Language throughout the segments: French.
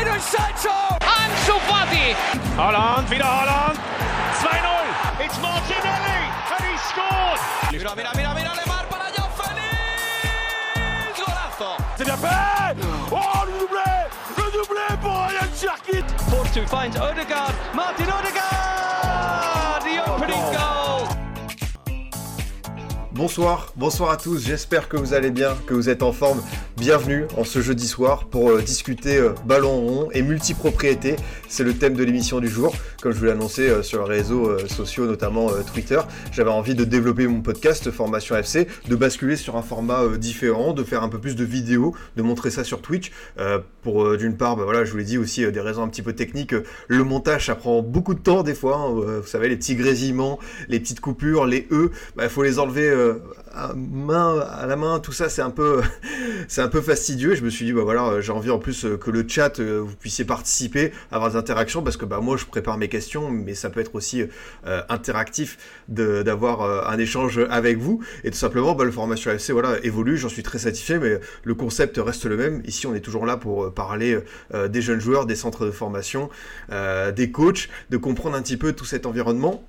Jadon Sancho! Ansu Fati! Holland, wieder Holland! 2-0! It's Martinelli! And he scored! Mira, mira, mira, mira, Lemar para Joao Félix! Golazo! C'est bien fait Oh, le doublé Le doublé pour Ryan Cherkit Force finds Odegaard. Martin Odegaard! The opening goal! Bonsoir, bonsoir à tous, j'espère que vous allez bien, que vous êtes en forme. Bienvenue en ce jeudi soir pour euh, discuter euh, ballon rond et multipropriété. C'est le thème de l'émission du jour. Comme je vous l'ai annoncé euh, sur les réseaux euh, sociaux, notamment Twitter, j'avais envie de développer mon podcast Formation FC, de basculer sur un format différent, de faire un peu plus de vidéos, de montrer ça sur Twitch. Pour d'une part, bah, voilà, je vous l'ai dit aussi, des raisons un petit peu techniques. le montage, ça prend beaucoup de temps des fois. hein, vous savez, les petits grésillements, les petites coupures, les E, il faut les enlever à, main, à la main. Tout ça, c'est un peu, c'est peu fastidieux. Et je me suis dit, bah voilà, euh, j'ai envie en plus euh, que le chat, euh, vous puissiez participer, avoir des interactions, parce que bah moi, je prépare mes questions, mais ça peut être aussi interactif d'avoir un échange avec vous. Et tout simplement, bah, le formation FC, voilà, évolue. J'en suis très satisfait, mais le concept reste le même. Ici, on est toujours là pour parler des jeunes joueurs, des centres de formation, des coachs, de comprendre un petit peu tout cet environnement.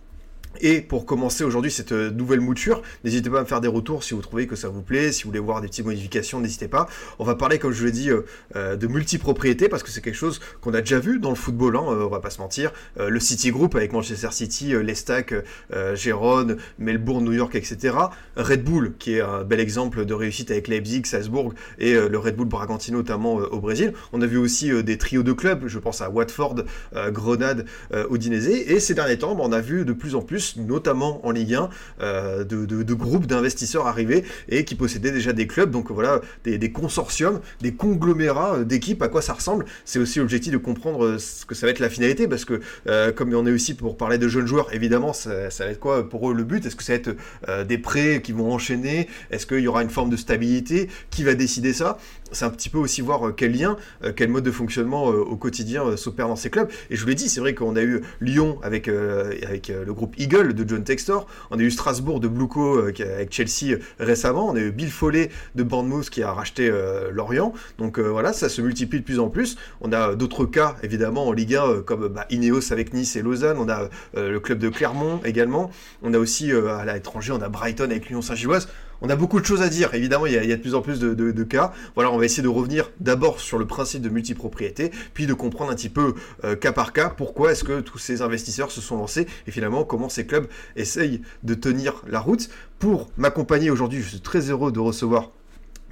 Et pour commencer aujourd'hui cette euh, nouvelle mouture, n'hésitez pas à me faire des retours si vous trouvez que ça vous plaît, si vous voulez voir des petites modifications, n'hésitez pas. On va parler, comme je l'ai dit, euh, euh, de multipropriété parce que c'est quelque chose qu'on a déjà vu dans le football, hein, on va pas se mentir. Le City Group avec Manchester City, euh, Gérone, Melbourne, New York, etc. Red Bull, qui est un bel exemple de réussite avec Leipzig, Salzbourg et le Red Bull Bragantino notamment au Brésil. On a vu aussi des trios de clubs, je pense à Watford, Grenade, Udinese. Et ces derniers temps, bah, on a vu de plus en plus, notamment en Ligue 1, euh, de, groupes d'investisseurs arriver et qui possédaient déjà des clubs. Donc voilà, des, consortiums, des conglomérats euh, d'équipes. À quoi ça ressemble C'est aussi l'objectif de comprendre euh, ce que ça va être la finalité, parce que euh, comme on est aussi pour parler de jeunes joueurs, évidemment, ça, va être quoi pour eux le but? Est-ce que ça va être des prêts qui vont enchaîner? Est-ce qu'il y aura une forme de stabilité? Qui va décider ça? C'est un petit peu aussi voir euh, quel lien, euh, quel mode de fonctionnement euh, au quotidien s'opère dans ces clubs. Et je vous l'ai dit, c'est vrai qu'on a eu Lyon avec, avec le groupe Eagle de John Textor, on a eu Strasbourg de Bluco avec Chelsea récemment, on a eu Bill Foley de Bournemouth qui a racheté Lorient. Donc voilà, ça se multiplie de plus en plus. On a d'autres cas évidemment en Ligue 1 euh, comme bah, Ineos avec Nice et Lausanne, on a le club de Clermont également. On a aussi à l'étranger, on a Brighton avec l'Union Saint-Gilloise. On a beaucoup de choses à dire, évidemment, il y a, de plus en plus de cas. Voilà, on va essayer de revenir d'abord sur le principe de multipropriété, puis de comprendre un petit peu euh, cas par cas pourquoi est-ce que tous ces investisseurs se sont lancés et finalement comment ces clubs essayent de tenir la route. Pour m'accompagner aujourd'hui, je suis très heureux de recevoir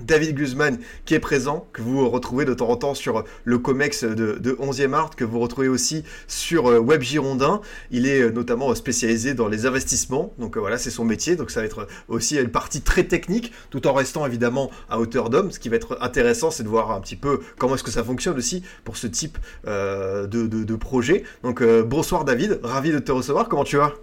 David Guzman qui est présent, que vous retrouvez de temps en temps sur le COMEX de, de 11e Art, que vous retrouvez aussi sur euh, Web Girondin. Il est euh, notamment spécialisé dans les investissements, donc euh, voilà, c'est son métier, donc ça va être aussi une partie très technique, tout en restant évidemment à hauteur d'homme. Ce qui va être intéressant, c'est de voir un petit peu comment est-ce que ça fonctionne aussi pour ce type de, projet. Donc bonsoir David, ravi de te recevoir, comment tu vas?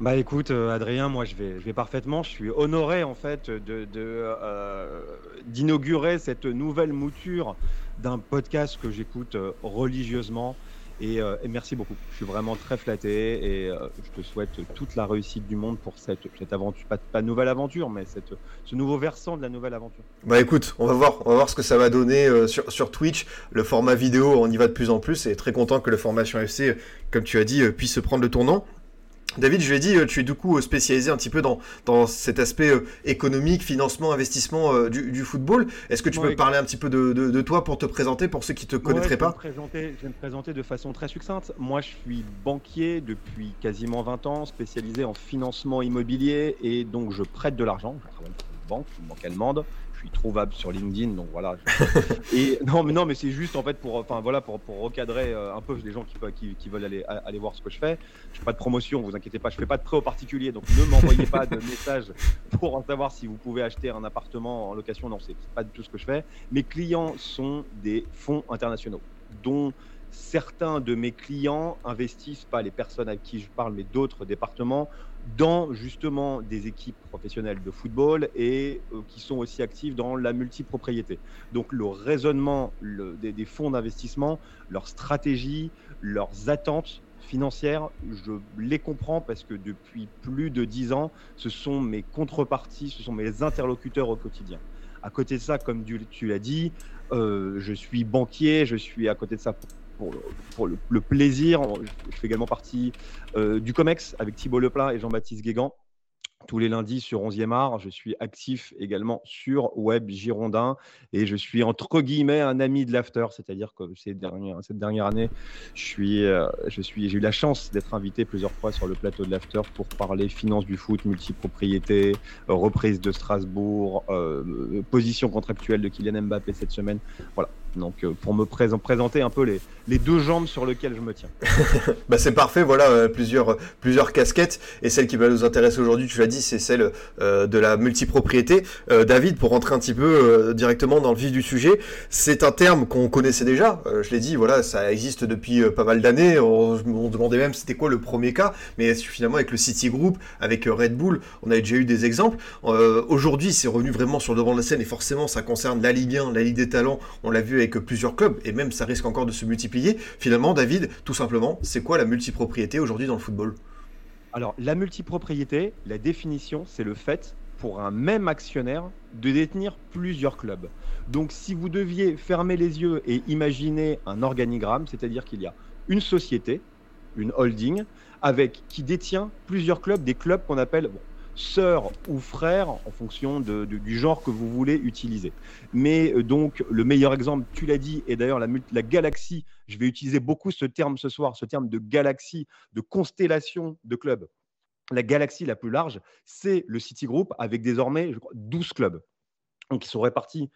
Bah écoute euh, Adrien, moi je vais, je vais parfaitement. Je suis honoré en fait de, euh, d'inaugurer cette nouvelle mouture d'un podcast que j'écoute euh, religieusement. Et, merci beaucoup. Je suis vraiment très flatté et je te souhaite toute la réussite du monde pour cette, cette aventure, pas, nouvelle aventure, mais cette, ce nouveau versant de la nouvelle aventure. Bah écoute, on va voir, on va voir ce que ça va donner sur, sur Twitch. Le format vidéo, on y va de plus en plus et très content que le formation FC, comme tu as dit, puisse prendre le tournant. David, je l'ai dit, euh, tu es du coup euh, spécialisé un petit peu dans, dans cet aspect euh, économique, financement, investissement du, du football. Est-ce que tu peux parler un petit peu de, de- de toi pour te présenter, pour ceux qui te connaîtraient Ouais, pas je vais, me présenter, je vais me présenter de façon très succincte. Moi, je suis banquier depuis quasiment 20 ans, spécialisé en financement immobilier et donc je prête de l'argent. Je travaille pour une banque, une banque allemande. Je suis trouvable sur LinkedIn, donc voilà. et non, mais non, mais c'est juste en fait pour, enfin voilà, pour, pour recadrer euh, un peu les gens qui, pe- qui, qui veulent aller, voir ce que je fais. Je fais pas de promotion, vous inquiétez pas. Je fais pas de prêt aux particuliers, donc ne m'envoyez pas de messages pour en savoir si vous pouvez acheter un appartement en location. Non, c'est pas du tout ce que je fais. Mes clients sont des fonds internationaux, dont certains de mes clients investissent, pas les personnes à qui je parle, mais d'autres départements, dans justement des équipes professionnelles de football et euh, qui sont aussi actifs dans la multipropriété. Donc le raisonnement des, fonds d'investissement, leur stratégie, leurs attentes financières, je les comprends parce que depuis plus de dix ans, ce sont mes contreparties, ce sont mes interlocuteurs au quotidien. À côté de ça, comme tu, tu l'as dit, euh, je suis banquier, je suis à côté de ça pour, le, plaisir. Je fais également partie euh, du COMEX avec Thibault Leplat et Jean-Baptiste Guégan tous les lundis sur 11e art. Je suis actif également sur Web Girondin et je suis entre guillemets un ami de l'after, c'est-à-dire que ces dernières, cette dernière année, je suis, euh, j'ai eu la chance d'être invité plusieurs fois sur le plateau de l'after pour parler finance du foot, multipropriété, reprise de Strasbourg, euh, position contractuelle de Kylian Mbappé cette semaine. Voilà. Donc euh, pour me présent, présenter un peu les, les, deux jambes sur lesquelles je me tiens. bah c'est parfait, voilà euh, plusieurs, plusieurs casquettes et celle qui va nous intéresser aujourd'hui, tu l'as dit, c'est celle euh, de la multipropriété. David, pour rentrer un petit peu directement dans le vif du sujet, c'est un terme qu'on connaissait déjà. je l'ai dit, voilà, ça existe depuis pas mal d'années. On, on, demandait même c'était quoi le premier cas, mais finalement avec le City Group, avec Red Bull, on a déjà eu des exemples. aujourd'hui, c'est revenu vraiment sur le devant de la scène et forcément ça concerne la Ligue 1, la Ligue des Talents. On l'a vu avec plusieurs clubs, et même ça risque encore de se multiplier. Finalement, David, tout simplement, c'est quoi la multipropriété aujourd'hui dans le football? Alors, la multipropriété, la définition, c'est le fait pour un même actionnaire de détenir plusieurs clubs. Donc, si vous deviez fermer les yeux et imaginer un organigramme, c'est-à-dire qu'il y a une société, une holding, avec qui détient plusieurs clubs, des clubs qu'on appelle sœur ou frère en fonction de, du genre que vous voulez utiliser. Mais euh, donc le meilleur exemple, tu l'as dit, et d'ailleurs la, la, galaxie, je vais utiliser beaucoup ce terme ce soir, ce terme de galaxie, de constellation de clubs. La galaxie la plus large, c'est le City Group avec désormais je crois, 12 clubs donc, qui sont répartis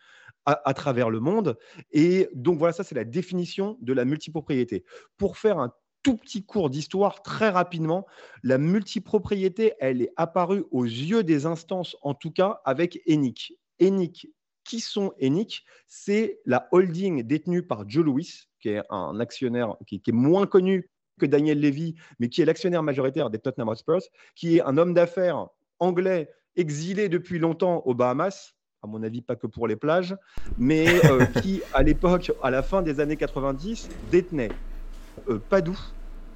à, à, travers le monde. Et donc voilà, ça c'est la définition de la multipropriété. Pour faire un tout petit cours d'histoire très rapidement. La multipropriété, elle est apparue aux yeux des instances, en tout cas avec ENIC. ENIC, qui sont ENIC? C'est la holding détenue par Joe Louis, qui est un actionnaire qui, est moins connu que Daniel Levy, mais qui est l'actionnaire majoritaire des Tottenham Hotspur, qui est un homme d'affaires anglais exilé depuis longtemps aux Bahamas, à mon avis pas que pour les plages, mais euh, qui à l'époque, à la fin des années 90, détenait Padoue,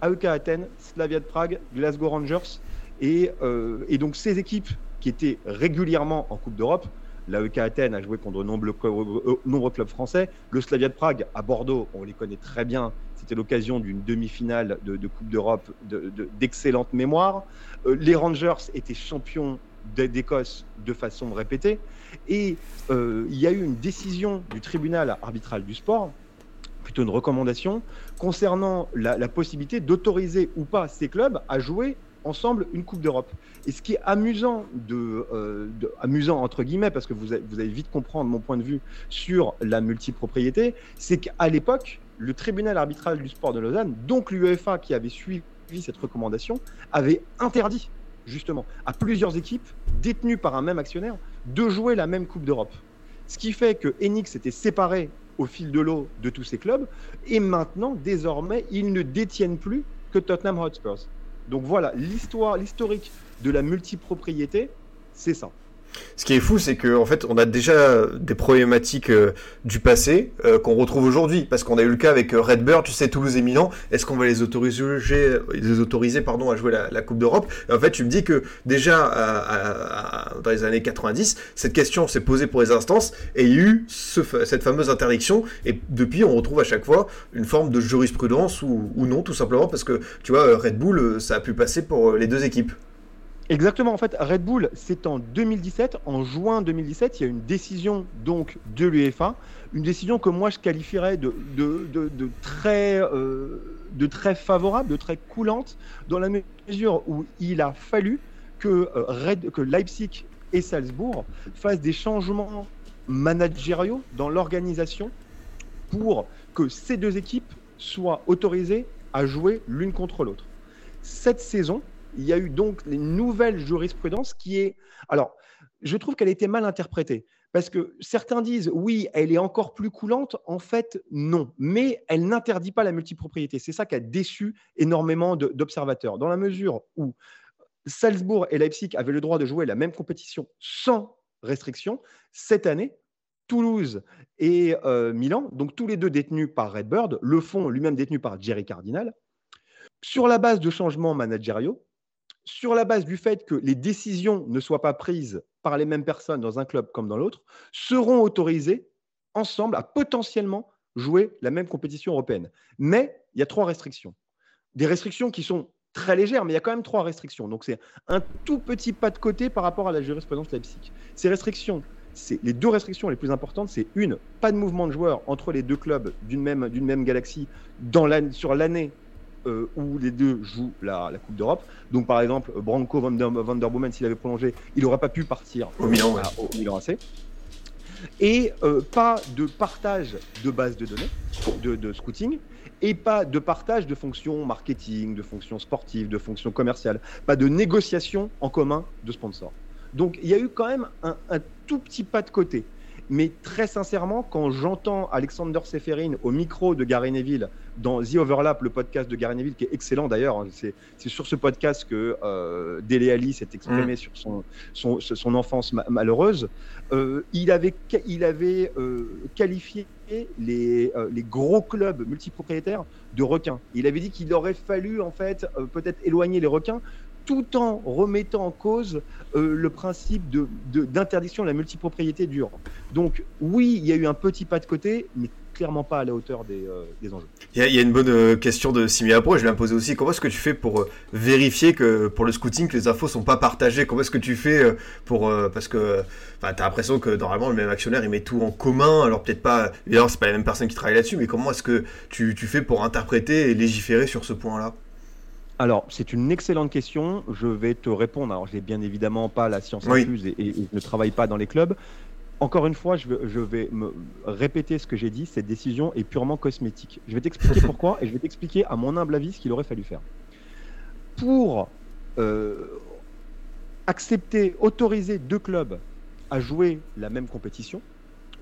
AEK Athènes, Slavia de Prague, Glasgow Rangers. Et, euh, et, donc ces équipes qui étaient régulièrement en Coupe d'Europe, l'AEK Athènes a joué contre de nombreux, euh, nombreux, clubs français, le Slavia de Prague à Bordeaux, on les connaît très bien, c'était l'occasion d'une demi-finale de, Coupe d'Europe d'excellente de, mémoire. Euh, les Rangers étaient champions d'Écosse de façon répétée. Et euh, il y a eu une décision du tribunal arbitral du sport plutôt une recommandation concernant la, possibilité d'autoriser ou pas ces clubs à jouer ensemble une Coupe d'Europe. Et ce qui est amusant, euh, amusant entre guillemets, parce que vous, avez, vous allez vite comprendre mon point de vue sur la multipropriété, c'est qu'à l'époque, le tribunal arbitral du sport de Lausanne, donc l'UEFA qui avait suivi cette recommandation, avait interdit justement à plusieurs équipes détenues par un même actionnaire de jouer la même Coupe d'Europe. Ce qui fait que Enix était séparé au fil de l'eau de tous ces clubs. Et maintenant, désormais, ils ne détiennent plus que Tottenham Hotspurs. Donc voilà, l'histoire, l'historique de la multipropriété, c'est ça. Ce qui est fou, c'est qu'en en fait, on a déjà des problématiques euh, du passé euh, qu'on retrouve aujourd'hui, parce qu'on a eu le cas avec euh, Redbird, tu sais, Toulouse et Milan. Est-ce qu'on va les autoriser, les autoriser pardon, à jouer la, Coupe d'Europe? En fait, tu me dis que déjà dans les années 90, cette question s'est posée pour les instances et il y a eu ce, cette fameuse interdiction. Et depuis, on retrouve à chaque fois une forme de jurisprudence ou, ou non, tout simplement parce que tu vois, Red Bull, ça a pu passer pour les deux équipes. Exactement, en fait, Red Bull, c'est en 2017, en juin 2017, il y a une décision donc de l'UEFA, une décision que moi je qualifierais de, euh, très favorable, de très coulante, dans la mesure où il a fallu euh, que Leipzig et Salzbourg fassent des changements managériaux dans l'organisation pour que ces deux équipes soient autorisées à jouer l'une contre l'autre. Cette saison, il y a eu donc une nouvelle jurisprudence qui est. Alors, je trouve qu'elle a été mal interprétée. Parce que certains disent, oui, elle est encore plus coulante. En fait, non. Mais elle n'interdit pas la multipropriété. C'est ça qui a déçu énormément d'observateurs. Dans la mesure où Salzbourg et Leipzig avaient le droit de jouer la même compétition sans restriction, cette année, Toulouse et euh, Milan, donc tous les deux détenus par Redbird, le fond lui-même détenu par Jerry Cardinal, sur la base de changements managériaux, sur la base du fait que les décisions ne soient pas prises par les mêmes personnes dans un club comme dans l'autre, seront autorisés ensemble à potentiellement jouer la même compétition européenne. Mais il y a trois restrictions. Des restrictions qui sont très légères, mais il y a quand même trois restrictions. Donc c'est un tout petit pas de côté par rapport à la jurisprudence Leipzig. Ces restrictions, c'est les deux restrictions les plus importantes, c'est une, pas de mouvement de joueurs entre les deux clubs d'une même, même galaxie dans sur l'année euh, où les deux jouent la, Coupe d'Europe. Donc par exemple, Branco van der, Boomen, s'il avait prolongé, il n'aurait pas pu partir au Milan, au Milan AC. Et euh, pas de partage de base de données, de, de scouting, et pas de partage de fonctions marketing, de fonctions sportives, de fonctions commerciales, pas de négociation en commun de sponsors. Donc il y a eu quand même un, tout petit pas de côté. Mais très sincèrement, quand j'entends Alexander Seferin au micro de Gary Neville dans The Overlap, le podcast de Gary Neville, qui est excellent d'ailleurs, hein, c'est sur ce podcast que euh, Dele Ali s'est exprimé mm. sur son, son, enfance malheureuse, euh, il avait, il avait euh, qualifié les, euh, les, gros clubs multipropriétaires de requins. Il avait dit qu'il aurait fallu en fait peut-être éloigner les requins tout en remettant en cause euh, le principe d'interdiction de, la multipropriété dure. Donc oui, il y a eu un petit pas de côté, mais clairement pas à la hauteur des, euh, enjeux. Il y, a une bonne euh, question de Simia Pro, je vais la poser aussi. Comment est-ce que tu fais pour vérifier que pour le scouting, que les infos sont pas partagées? Comment est-ce que tu fais pour... parce que tu as l'impression que normalement le même actionnaire il met tout en commun, alors peut-être pas... D'ailleurs c'est pas la même personne qui travaille là-dessus, mais comment est-ce que tu fais pour interpréter et légiférer sur ce point-là? Alors, c'est une excellente question. Je vais te répondre. Alors, je n'ai bien évidemment pas la science infuse et, je ne travaille pas dans les clubs. Encore une fois, je vais, me répéter ce que j'ai dit. Cette décision est purement cosmétique. Je vais t'expliquer pourquoi et je vais t'expliquer, à mon humble avis, ce qu'il aurait fallu faire. Pour euh, accepter, autoriser deux clubs à jouer la même compétition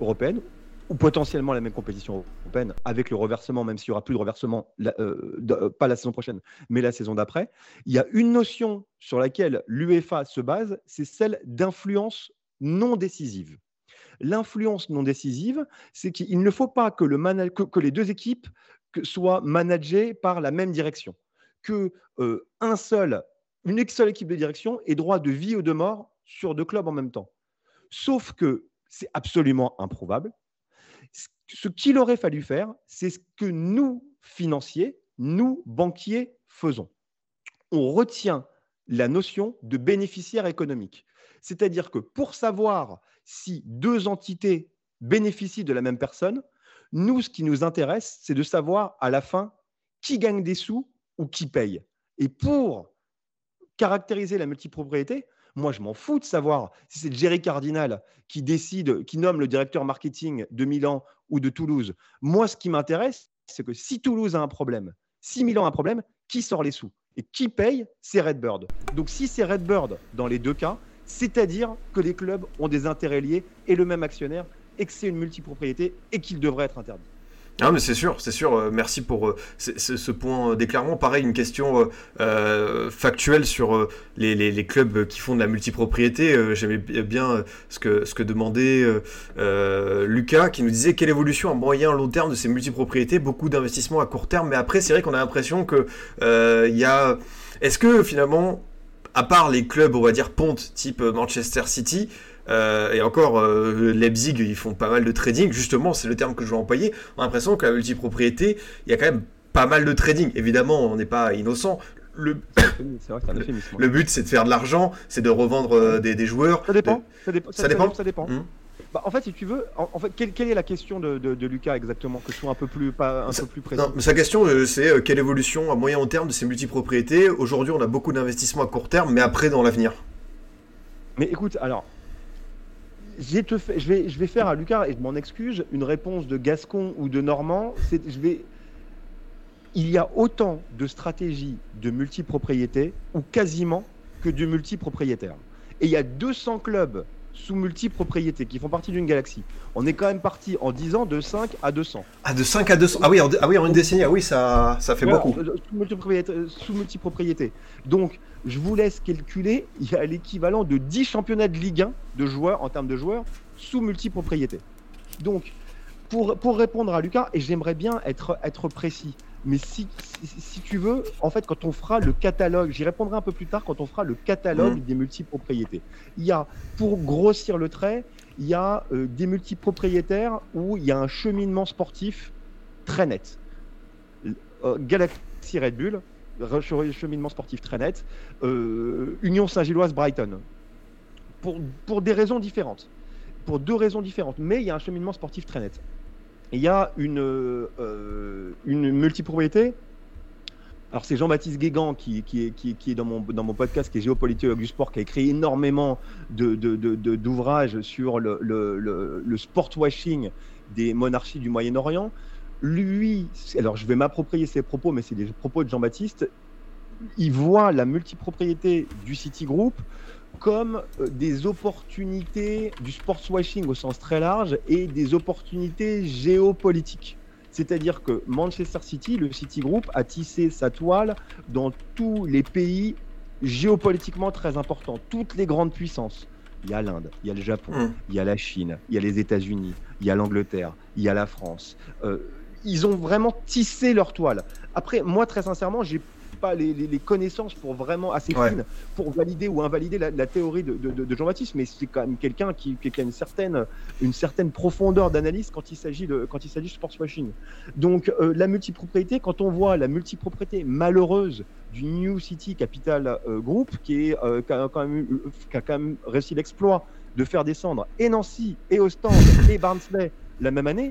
européenne ou potentiellement la même compétition européenne avec le reversement, même s'il n'y aura plus de reversement, euh, euh, pas la saison prochaine, mais la saison d'après, il y a une notion sur laquelle l'UEFA se base, c'est celle d'influence non décisive. L'influence non décisive, c'est qu'il ne faut pas que, le que, les deux équipes soient managées par la même direction, que euh, une seule équipe de direction ait droit de vie ou de mort sur deux clubs en même temps. Sauf que c'est absolument improbable ce qu'il aurait fallu faire, c'est ce que nous, financiers, nous, banquiers, faisons. On retient la notion de bénéficiaire économique. C'est-à-dire que pour savoir si deux entités bénéficient de la même personne, nous, ce qui nous intéresse, c'est de savoir à la fin qui gagne des sous ou qui paye. Et pour caractériser la multipropriété, moi, je m'en fous de savoir si c'est Jerry Cardinal qui décide, qui nomme le directeur marketing de Milan ou de Toulouse. Moi, ce qui m'intéresse, c'est que si Toulouse a un problème, si Milan a un problème, qui sort les sous Et qui paye C'est Redbird? Donc, si c'est Redbird dans les deux cas, c'est-à-dire que les clubs ont des intérêts liés et le même actionnaire, et que c'est une multipropriété et qu'il devrait être interdit. Ah mais c'est sûr, c'est sûr. Euh, merci pour euh, ce point d'éclairement. Pareil, une question euh, factuelle sur les, clubs qui font de la multipropriété. J'aimais bien ce que, ce que demandait Lucas, qui nous disait quelle évolution à moyen long terme de ces multipropriétés, beaucoup d'investissements à court terme. Mais après, c'est vrai qu'on a l'impression que il y a. Est-ce que finalement, à part les clubs, on va dire ponte, type Manchester City, euh, et encore, euh, Leipzig, ils font pas mal de trading. Justement, c'est le terme que je vais employer. On a l'impression que la multipropriété, il y a quand même pas mal de trading. Évidemment, on n'est pas innocent. Le, le but, c'est de faire de l'argent, c'est de revendre euh, des, joueurs. Ça dépend. Ça, dépend. Ça, dépend. Hmm. Bah, en fait, si tu veux, en, fait, quelle, est la question de, Lucas exactement Que je sois un peu plus, pas, un peu plus précis. sa question, c'est quelle évolution à moyen terme de ces multipropriétés? Aujourd'hui, on a beaucoup d'investissements à court terme, mais après, dans l'avenir Mais écoute, alors, te je, vais, je vais faire à Lucas, et je m'en excuse, une réponse de Gascon ou de Normand. Je vais, il y a autant de stratégies de multipropriété, ou quasiment, que de multipropriétaires. Et il y a 200 clubs sous multipropriété qui font partie d'une galaxie. On est quand même parti en 10 ans de 5 à 200. Ah, de 5 à 200 Ah oui, en, ah oui, en une décennie, ah oui, ça, ça fait beaucoup. Euh, sous multipropriété, sous multipropriété. Donc, je vous laisse calculer, il y a l'équivalent de 10 championnats de Ligue 1 de joueurs, en termes de joueurs, sous multipropriété. Donc, pour, pour répondre à Lucas, et j'aimerais bien être, être précis, Mais si, si, si tu veux, en fait, quand on fera le catalogue, j'y répondrai un peu plus tard, quand on fera le catalogue des multipropriétés, il y a, pour grossir le trait, il y a euh, des multipropriétaires où il y a un cheminement sportif très net. Euh, Galaxy Red Bull, cheminement sportif très net. Euh, Union Saint-Gilloise Brighton. Pour, pour des raisons différentes. Pour deux raisons différentes. Mais il y a un cheminement sportif très net. Il y a une, euh, une multipropriété. Alors c'est Jean-Baptiste Guégan qui, qui, est, qui, est dans mon, dans mon podcast, qui est géopolitologue du sport, qui a écrit énormément de, de, de- de- d'ouvrages sur le, le, le, le sport washing des monarchies du Moyen-Orient. Lui, alors je vais m'approprier ses propos, mais c'est des propos de Jean-Baptiste. Il voit la multipropriété du Citigroup comme euh, des opportunités du sport washing au sens très large et des opportunités géopolitiques. C'est-à-dire que Manchester City, le Citigroup, a tissé sa toile dans tous les pays géopolitiquement très importants, toutes les grandes puissances. Il y a l'Inde, il y a le Japon, Mm. il y a la Chine, il y a les États-Unis, il y a l'Angleterre, il y a la France. Euh, ils ont vraiment tissé leur toile. Après, moi, très sincèrement, j'ai pas les, les- les connaissances pour vraiment assez Ouais. fines pour valider ou invalider la, la théorie de, de- de- de Jean-Baptiste, mais c'est quand même quelqu'un qui, qui a une certaine, une certaine profondeur d'analyse quand il s'agit de quand il s'agit de sports washing. Donc euh, la multipropriété, quand on voit la multipropriété malheureuse du New City Capital Group, qui, est, euh, qui, a quand même, eu- qui a quand même réussi l'exploit de faire descendre et Nancy et Ostende et Barnsley la même année.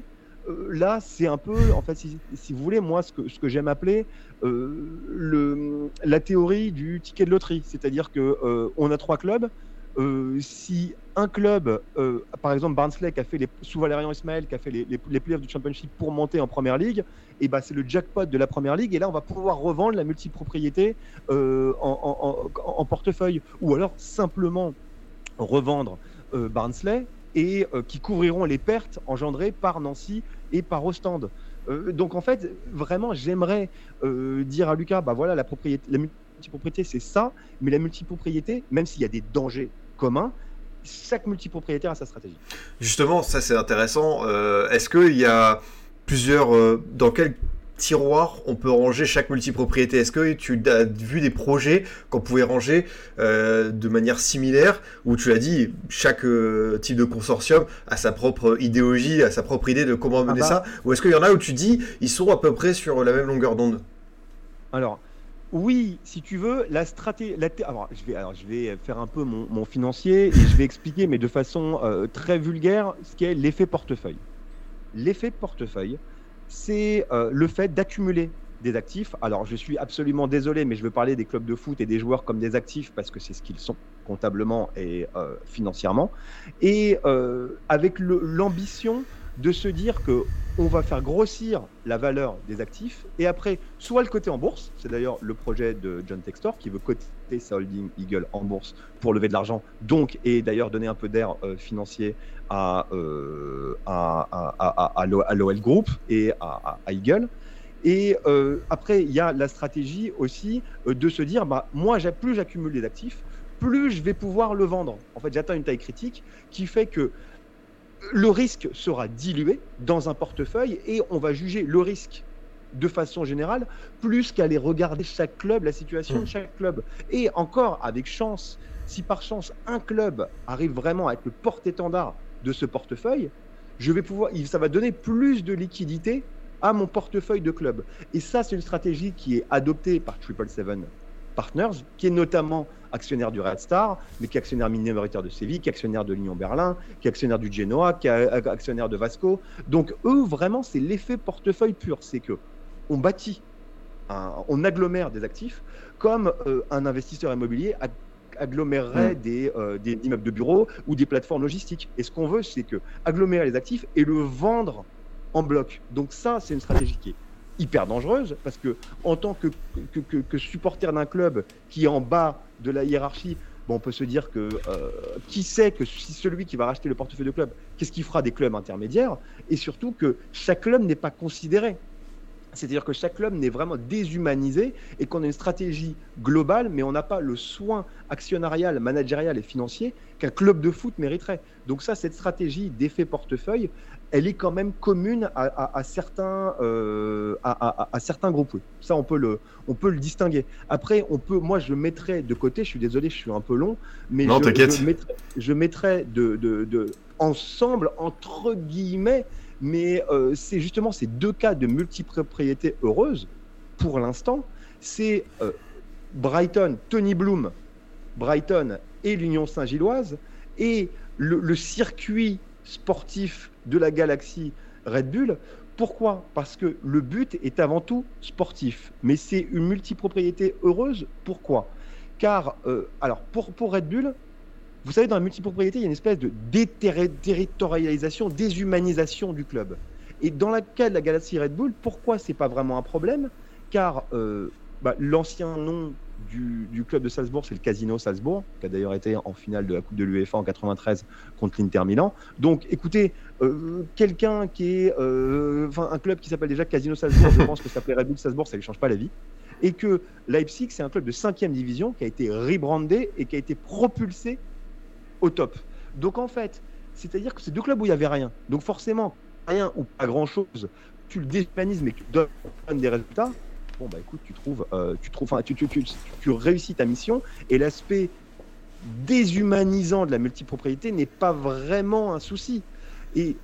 euh, là, c'est un peu, en fait, si, si vous voulez, moi, ce que, ce que j'aime appeler le, la théorie du ticket de loterie. C'est-à-dire que euh, on a trois clubs. Euh, si un club, euh, par exemple Barnsley, qui a fait les, sous Valérian Ismaël, qui a fait les, les, playoffs du Championship pour monter en Première Ligue, et ben c'est le jackpot de la Première Ligue. Et là, on va pouvoir revendre la multipropriété euh, en, portefeuille, ou alors simplement revendre euh, Barnsley et euh, qui couvriront les pertes engendrées par Nancy et par Ostende. Euh, donc en fait, vraiment, j'aimerais euh, dire à Lucas, bah voilà, la propriété, multipropriété, c'est ça, mais la multipropriété, même s'il y a des dangers communs, chaque multipropriétaire a sa stratégie. Justement, ça c'est intéressant. Euh, Est-ce qu'il y a plusieurs. dans quel tiroir on peut ranger chaque multipropriété Est-ce que tu as vu des projets qu'on pouvait ranger euh, de manière similaire Où tu l'as dit, chaque euh, type de consortium a sa propre idéologie, a sa propre idée de comment mener bah. ça? Ou est-ce qu'il y en a où tu dis, ils sont à peu près sur la même longueur d'onde? Alors, oui, si tu veux, la stratégie. Alors, je vais, alors, je vais faire un peu mon, mon financier et je vais expliquer, mais de façon euh, très vulgaire, ce qu'est l'effet portefeuille. L'effet portefeuille, c'est euh, le fait d'accumuler des actifs. Alors, je suis absolument désolé, mais je veux parler des clubs de foot et des joueurs comme des actifs parce que c'est ce qu'ils sont comptablement et euh, financièrement. Et euh, avec l'ambition de se dire que on va faire grossir la valeur des actifs et après, soit le côté en bourse, c'est d'ailleurs le projet de John Textor qui veut coter sa holding Eagle en bourse pour lever de l'argent, donc et d'ailleurs donner un peu d'air euh, financier à, euh, à, à, à, à l'O- à l'OL Group et à, Eagle. Et euh, après, il y a la stratégie aussi de se dire, bah, moi, plus j'accumule des actifs, plus je vais pouvoir le vendre. En fait, j'atteins une taille critique qui fait que le risque sera dilué dans un portefeuille et on va juger le risque de façon générale, plus qu'aller regarder chaque club, la situation de chaque club. Et encore, avec chance, si par chance un club arrive vraiment à être le porte-étendard de ce portefeuille, je vais pouvoir, ça va donner plus de liquidité à mon portefeuille de club. Et ça, c'est une stratégie qui est adoptée par Triple Seven Partners, qui est notamment actionnaire du Red Star, mais qui est actionnaire minoritaire de Séville, qui est actionnaire de l'Union Berlin, qui est actionnaire du Genoa, qui est actionnaire de Vasco. Donc eux, vraiment, c'est l'effet portefeuille pur. C'est que on bâtit, un- on agglomère des actifs comme euh, un investisseur immobilier ag- agglomérerait des, euh, des immeubles de bureaux ou des plateformes logistiques. Et ce qu'on veut, c'est que agglomérer les actifs et le vendre en bloc. Donc ça, c'est une stratégie qui est hyper dangereuse parce que en tant que, que, supporter d'un club qui est en bas de la hiérarchie, bon, on peut se dire que euh, qui sait que si celui qui va racheter le portefeuille de club, qu'est-ce qu'il fera des clubs intermédiaires? Et surtout que chaque club n'est pas considéré. C'est-à-dire que chaque club n'est vraiment déshumanisé et qu'on a une stratégie globale, mais on n'a pas le soin actionnarial, managérial et financier qu'un club de foot mériterait. Donc ça, cette stratégie d'effet portefeuille, elle est quand même commune à, à- à certains, euh, à, certains groupes. oui. Ça, on peut, le, on peut le distinguer. Après, on peut, moi, je mettrais de côté, je suis désolé, je suis un peu long, mais Non, je, je mettrais, je mettrais de, de, de- ensemble, entre guillemets, mais euh, c'est justement ces deux cas de multipropriété heureuse, pour l'instant, c'est euh, Brighton, Tony Bloom, Brighton et l'Union Saint-Gilloise, et le, le circuit sportif de la galaxie Red Bull. Pourquoi? Parce que le but est avant tout sportif, mais c'est une multipropriété heureuse. Pourquoi? Car, euh, alors, pour, Red Bull, vous savez, dans la multipropriété, il y a une espèce de déterritorialisation, déshumanisation du club. Et dans le cas de la galaxie Red Bull, pourquoi c'est pas vraiment un problème? Car euh, bah, l'ancien nom du, club de Salzbourg, c'est le Casino Salzbourg, qui a d'ailleurs été en finale de la Coupe de l'UEFA en 93 contre l'Inter Milan. Donc, écoutez, euh, quelqu'un qui est, euh, enfin, un club qui s'appelle déjà Casino Salzbourg, je pense que s'appeler Red Bull Salzbourg, ça lui change pas la vie. Et que Leipzig, c'est un club de 5 division qui a été rebrandé et qui a été propulsé au top. Donc, en fait, c'est-à-dire que c'est deux clubs où il y avait rien. Donc, forcément, rien ou pas grand-chose, tu le déshumanises mais que tu donnes des résultats. Bon, bah écoute, tu trouves, euh, tu, trouves, tu, tu, tu, tu réussis ta mission et l'aspect déshumanisant de la multipropriété n'est pas vraiment un souci. Et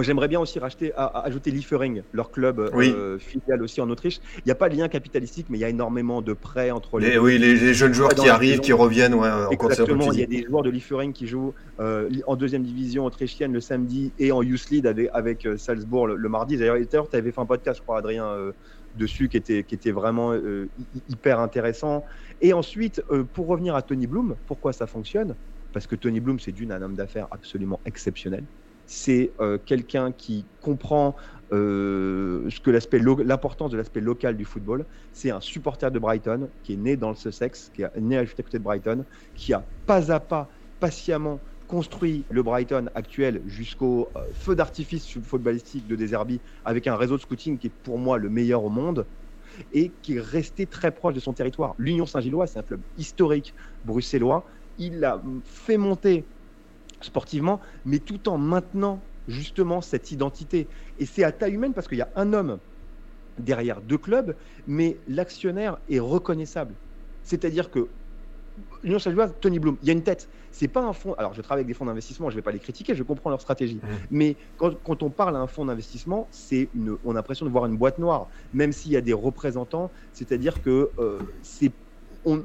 j'aimerais bien aussi racheter, à, à ajouter Liefering, leur club euh, Oui. filial aussi en Autriche. Il n'y a pas de lien capitalistique, mais il y a énormément de prêts entre les. Les, oui, les, les jeunes joueurs qui arrivent, qui reviennent, ouais, Exactement, il y a des joueurs de Liefering qui jouent euh, en deuxième division autrichienne le samedi et en Youth League avec, avec Salzbourg le, le mardi. D'ailleurs, d'ailleurs, tu avais fait un podcast, je crois, Adrien, euh, dessus qui était, qui était vraiment euh, hy- hyper intéressant. Et ensuite, euh, pour revenir à Tony Bloom, pourquoi ça fonctionne? Parce que Tony Bloom, c'est d'une un homme d'affaires absolument exceptionnel. C'est euh, quelqu'un qui comprend ce que l'aspect l'importance de l'aspect local du football. C'est un supporter de Brighton qui est né dans le Sussex, qui est né à côté de Brighton, qui a pas à pas, patiemment construit le Brighton actuel jusqu'au euh, feu d'artifice footballistique de Deserby avec un réseau de scouting qui est pour moi le meilleur au monde et qui est resté très proche de son territoire. L'Union Saint-Gilloise, c'est un club historique bruxellois. Il l'a fait monter sportivement, mais tout en maintenant justement cette identité. Et c'est à taille humaine parce qu'il y a un homme derrière deux clubs, mais l'actionnaire est reconnaissable. C'est-à-dire que l'Union Saint-Gilloise, Tony Bloom, il y a une tête. C'est pas un fonds. Alors, je travaille avec des fonds d'investissement, je vais pas les critiquer, je comprends leur stratégie. Mhm. Mais quand, quand on parle à un fonds d'investissement, c'est une, on a l'impression de voir une boîte noire, même s'il y a des représentants. C'est-à-dire que euh, c'est on, un,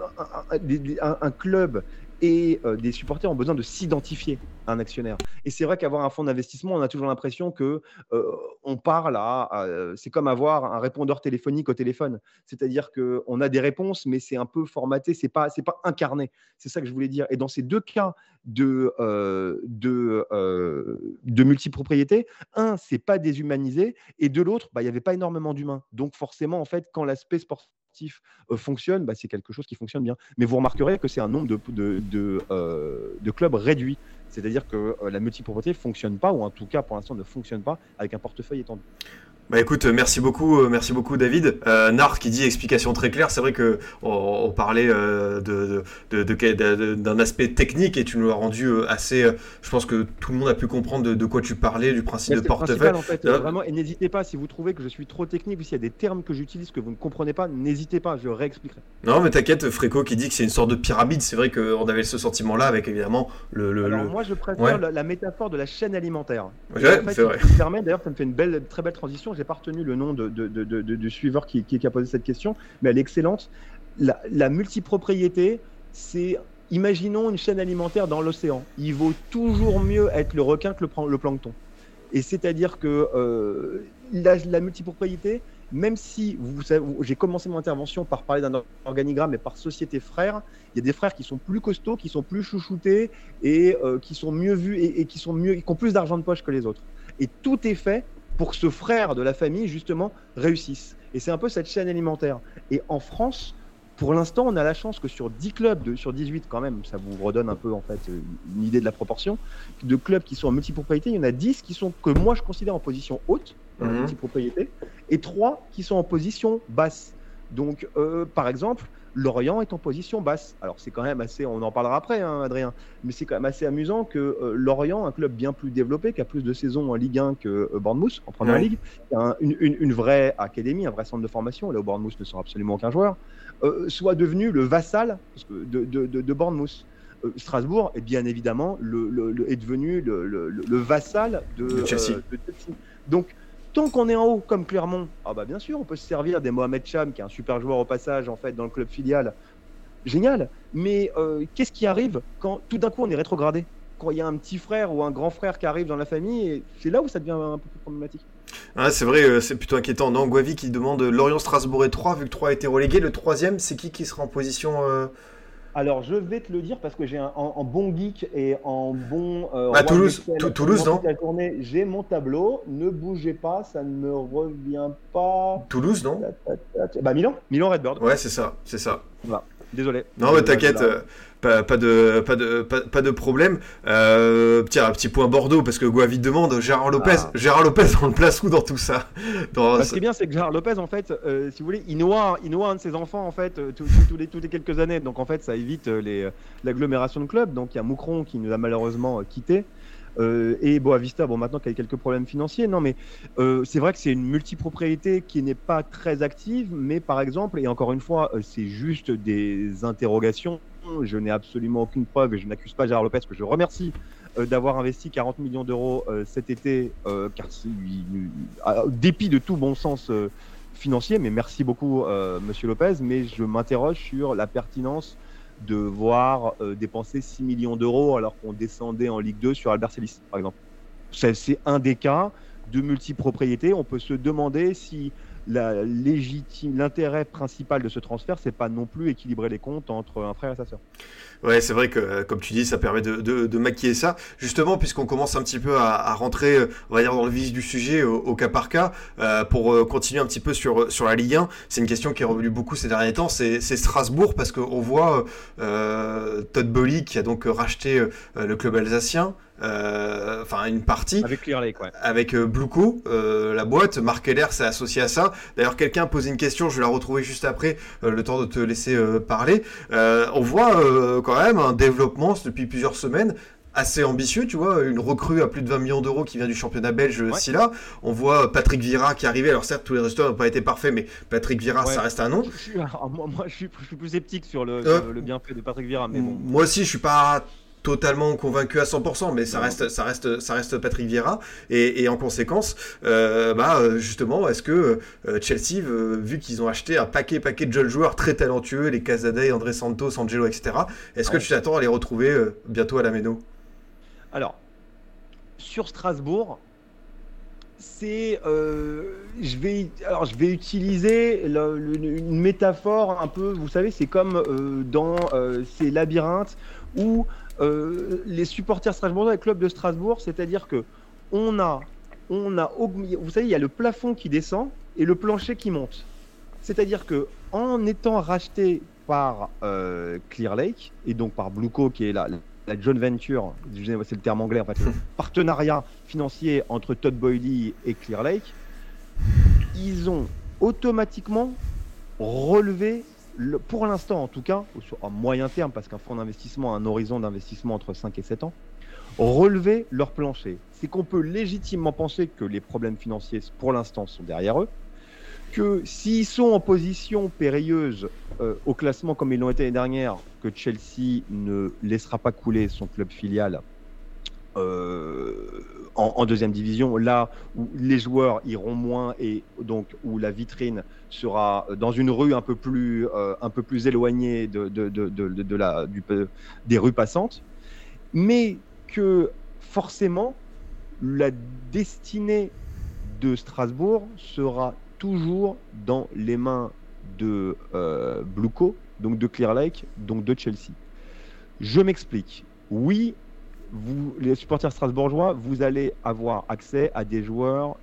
un- des- un- un club et euh, des supporters ont besoin de s'identifier à un actionnaire. Et c'est vrai qu'avoir un fonds d'investissement, on a toujours l'impression que euh, on parle à, à- c'est comme avoir un répondeur téléphonique au téléphone. C'est-à-dire que on a des réponses, mais c'est un peu formaté, c'est pas, c'est pas incarné. C'est ça que je voulais dire. Et dans ces deux cas de euh, de, euh, de multipropriété, un, c'est pas déshumanisé, et de l'autre, bah, il n'y avait pas énormément d'humains. Donc forcément, en fait, quand l'aspect sportif euh, fonctionne, bah, c'est quelque chose qui fonctionne bien. Mais vous remarquerez que c'est un nombre de, de, de, euh, clubs réduit. C'est-à-dire que euh, la multipropriété ne fonctionne pas, ou en tout cas pour l'instant ne fonctionne pas avec un portefeuille étendu. Bah écoute, euh, merci beaucoup, euh, merci beaucoup David. Euh, qui dit explication très claire. C'est vrai que on, on parlait euh, de, d'un aspect technique et tu nous l'as rendu assez. euh, je pense que tout le monde a pu comprendre de, quoi tu parlais, du principe Mais de portefeuille. principal, en fait, vraiment, et n'hésitez pas, si vous trouvez que je suis trop technique ou s'il y a des termes que j'utilise que vous ne comprenez pas, n'hésitez pas, je réexpliquerai. Non, mais t'inquiète, Fréco qui dit que c'est une sorte de pyramide. C'est vrai qu'on avait ce sentiment-là avec évidemment le. le- Alors le- moi, je préfère Ouais. la, la métaphore de la chaîne alimentaire. Ouais, en fait, c'est vrai. permets, d'ailleurs, ça me fait une belle, très belle transition. J'ai pas retenu le nom du suiveur qui, a posé cette question, mais elle est excellente. La, multipropriété, c'est, imaginons une chaîne alimentaire dans l'océan. Il vaut toujours mieux être le requin que le, plan- le plancton. Et c'est-à-dire que euh, la, multipropriété, même si j'ai commencé mon intervention par parler d'un organigramme et par société frère, il y a des frères qui sont plus costauds, qui sont plus chouchoutés et euh, qui sont mieux vus et, et qui sont mieux, qui ont plus d'argent de poche que les autres. Et tout est fait pour que ce frère de la famille justement réussisse. Et c'est un peu cette chaîne alimentaire. Et en France, pour l'instant, on a la chance que sur 10 clubs, de, sur 18 quand même, ça vous redonne un peu en fait une idée de la proportion, de clubs qui sont en multipropriété, il y en a 10 qui sont que moi je considère en position haute, dans la Mhm. multipropriété, et 3 qui sont en position basse. Donc, euh, par exemple, Lorient est en position basse. Alors c'est quand même assez, on en parlera après, hein, Adrien, mais c'est quand même assez amusant que euh, Lorient, un club bien plus développé, qui a plus de saisons en Ligue 1 que euh, Bournemouth en Première Ouais. Ligue, qui a un- une, une- une vraie académie, un vrai centre de formation, là où Bournemouth ne sera absolument aucun joueur, euh, soit devenu le vassal de, de, de, de Bournemouth. Euh, Strasbourg est bien évidemment le, le- le- est devenu le, vassal de, Chelsea. de Chelsea. Donc tant qu'on est en haut comme Clermont, ah bah bien sûr on peut se servir des Mohamed Cham qui est un super joueur au passage en fait dans le club filial, génial. Mais euh, qu'est-ce qui arrive quand tout d'un coup on est rétrogradé? Quand il y a un petit frère ou un grand frère qui arrive dans la famille, et c'est là où ça devient un peu plus problématique. Ouais, c'est vrai, euh, c'est plutôt inquiétant. Non, Guavi qui demande Lorient, Strasbourg et 3, vu que 3 a été relégué. Le troisième, c'est qui qui sera en position euh, Alors je vais te le dire parce que j'ai un, en, en bon geek et en bon. euh, Ah, roi Toulouse, Toulouse, non toute la journée, J'ai mon tableau, ne bougez pas, ça ne me revient pas. Toulouse, non Bah Milan, Milan Redbird. Ouais, c'est ça, c'est ça. Désolé. Non, mais t'inquiète, euh, pas, pas de, pas, de, pas, pas de problème. Euh, tiens, un petit point Bordeaux, parce que Guavi demande Gérard Lopez. Ah. Gérard Lopez, on le place où dans tout ça? Dans, Bah, ce qui est bien, c'est que Gérard Lopez, en fait, euh, si vous voulez, il noie, il noie un de ses enfants, en fait, tous- les, les quelques années. Donc, en fait, ça évite l'agglomération de clubs. Donc, il y a Moucron qui nous a malheureusement quitté. Euh, et Boavista, bon, maintenant qu'il y a quelques problèmes financiers. Non, mais euh, c'est vrai que c'est une multipropriété qui n'est pas très active. Mais par exemple, et encore une fois, euh, c'est juste des interrogations. Je n'ai absolument aucune preuve et je n'accuse pas Gérard Lopez, que je remercie d'avoir investi 40 millions d'euros cet été, car dépit de tout bon sens financier, mais merci beaucoup, Monsieur Lopez, mais je m'interroge sur la pertinence de voir euh, dépenser 6 millions d'euros alors qu'on descendait en Ligue 2 sur Albert Celis, par exemple. C'est un des cas de multipropriété. On peut se demander si l'intérêt principal de ce transfert, c'est pas non plus équilibrer les comptes entre un frère et sa sœur. Ouais, c'est vrai que, euh, comme tu dis, ça permet de, de, maquiller ça. Justement, puisqu'on commence un petit peu à, rentrer, on va dire, dans le vif du sujet au, cas par cas, euh, pour euh, continuer un petit peu sur, sur la Ligue 1, c'est une question qui est revenue beaucoup ces derniers temps, c'est Strasbourg, parce qu'on voit Todd Bolly qui a donc racheté le club alsacien, enfin une partie, Avec Clear Lake, ouais. avec euh, Blueco, euh, la boîte. Marc Keller s'est associé à ça. D'ailleurs, quelqu'un a posé une question, je vais la retrouver juste après, euh, le temps de te laisser euh, parler. Euh, on voit euh, quand même un développement depuis plusieurs semaines assez ambitieux, tu vois, une recrue à plus de 20 millions d'euros qui vient du championnat belge Ouais. Silla. On voit Patrick Vira qui est arrivé. Alors certes, tous les résultats n'ont pas été parfaits, mais Patrick Vira, Ouais. ça reste un nom. Je suis- alors, moi, moi, je, suis, je suis plus sceptique sur le, Euh, le bienfait de Patrick Vieira, mais bon. Moi aussi, je suis pas totalement convaincu à 100%, mais ça reste, ça reste, ça reste Patrick Vieira. Et, et en conséquence, euh, bah, euh, justement, est-ce que euh, Chelsea, vu qu'ils ont acheté un paquet, paquet de jeunes joueurs très talentueux, les Casadei, André Santos, Angelo, etc., est-ce que Ouais. tu t'attends à les retrouver euh, bientôt à la Méno? Alors, sur Strasbourg, c'est, je vais, alors je vais utiliser le- le- une métaphore un peu, vous savez, c'est comme dans ces labyrinthes où euh, les supporters strasbourgeois, les clubs de Strasbourg, c'est-à-dire que on a, on a, vous savez, il y a le plafond qui descend et le plancher qui monte. C'est-à-dire que en étant racheté par euh, Clear Lake et donc par Blueco qui est la, la joint venture, c'est le terme anglais en fait, le partenariat financier entre Todd Boyle et Clear Lake, ils ont automatiquement relevé, pour l'instant en tout cas, un moyen terme, parce qu'un fonds d'investissement a un horizon d'investissement entre 5 et 7 ans, relevé leur plancher. C'est qu'on peut légitimement penser que les problèmes financiers pour l'instant sont derrière eux, que s'ils sont en position périlleuse euh, au classement comme ils l'ont été l'année dernière, que Chelsea ne laissera pas couler son club filial en, en deuxième division, là où les joueurs iront moins et donc où la vitrine sera dans une rue un peu plus, euh, un peu plus éloignée de, de, de, de, la, du, des rues passantes, mais que forcément la destinée de Strasbourg sera toujours dans les mains de euh, donc de Clear Lake, donc de Chelsea. Je m'explique. Oui, vous, les supporters strasbourgeois, vous allez avoir accès à des joueurs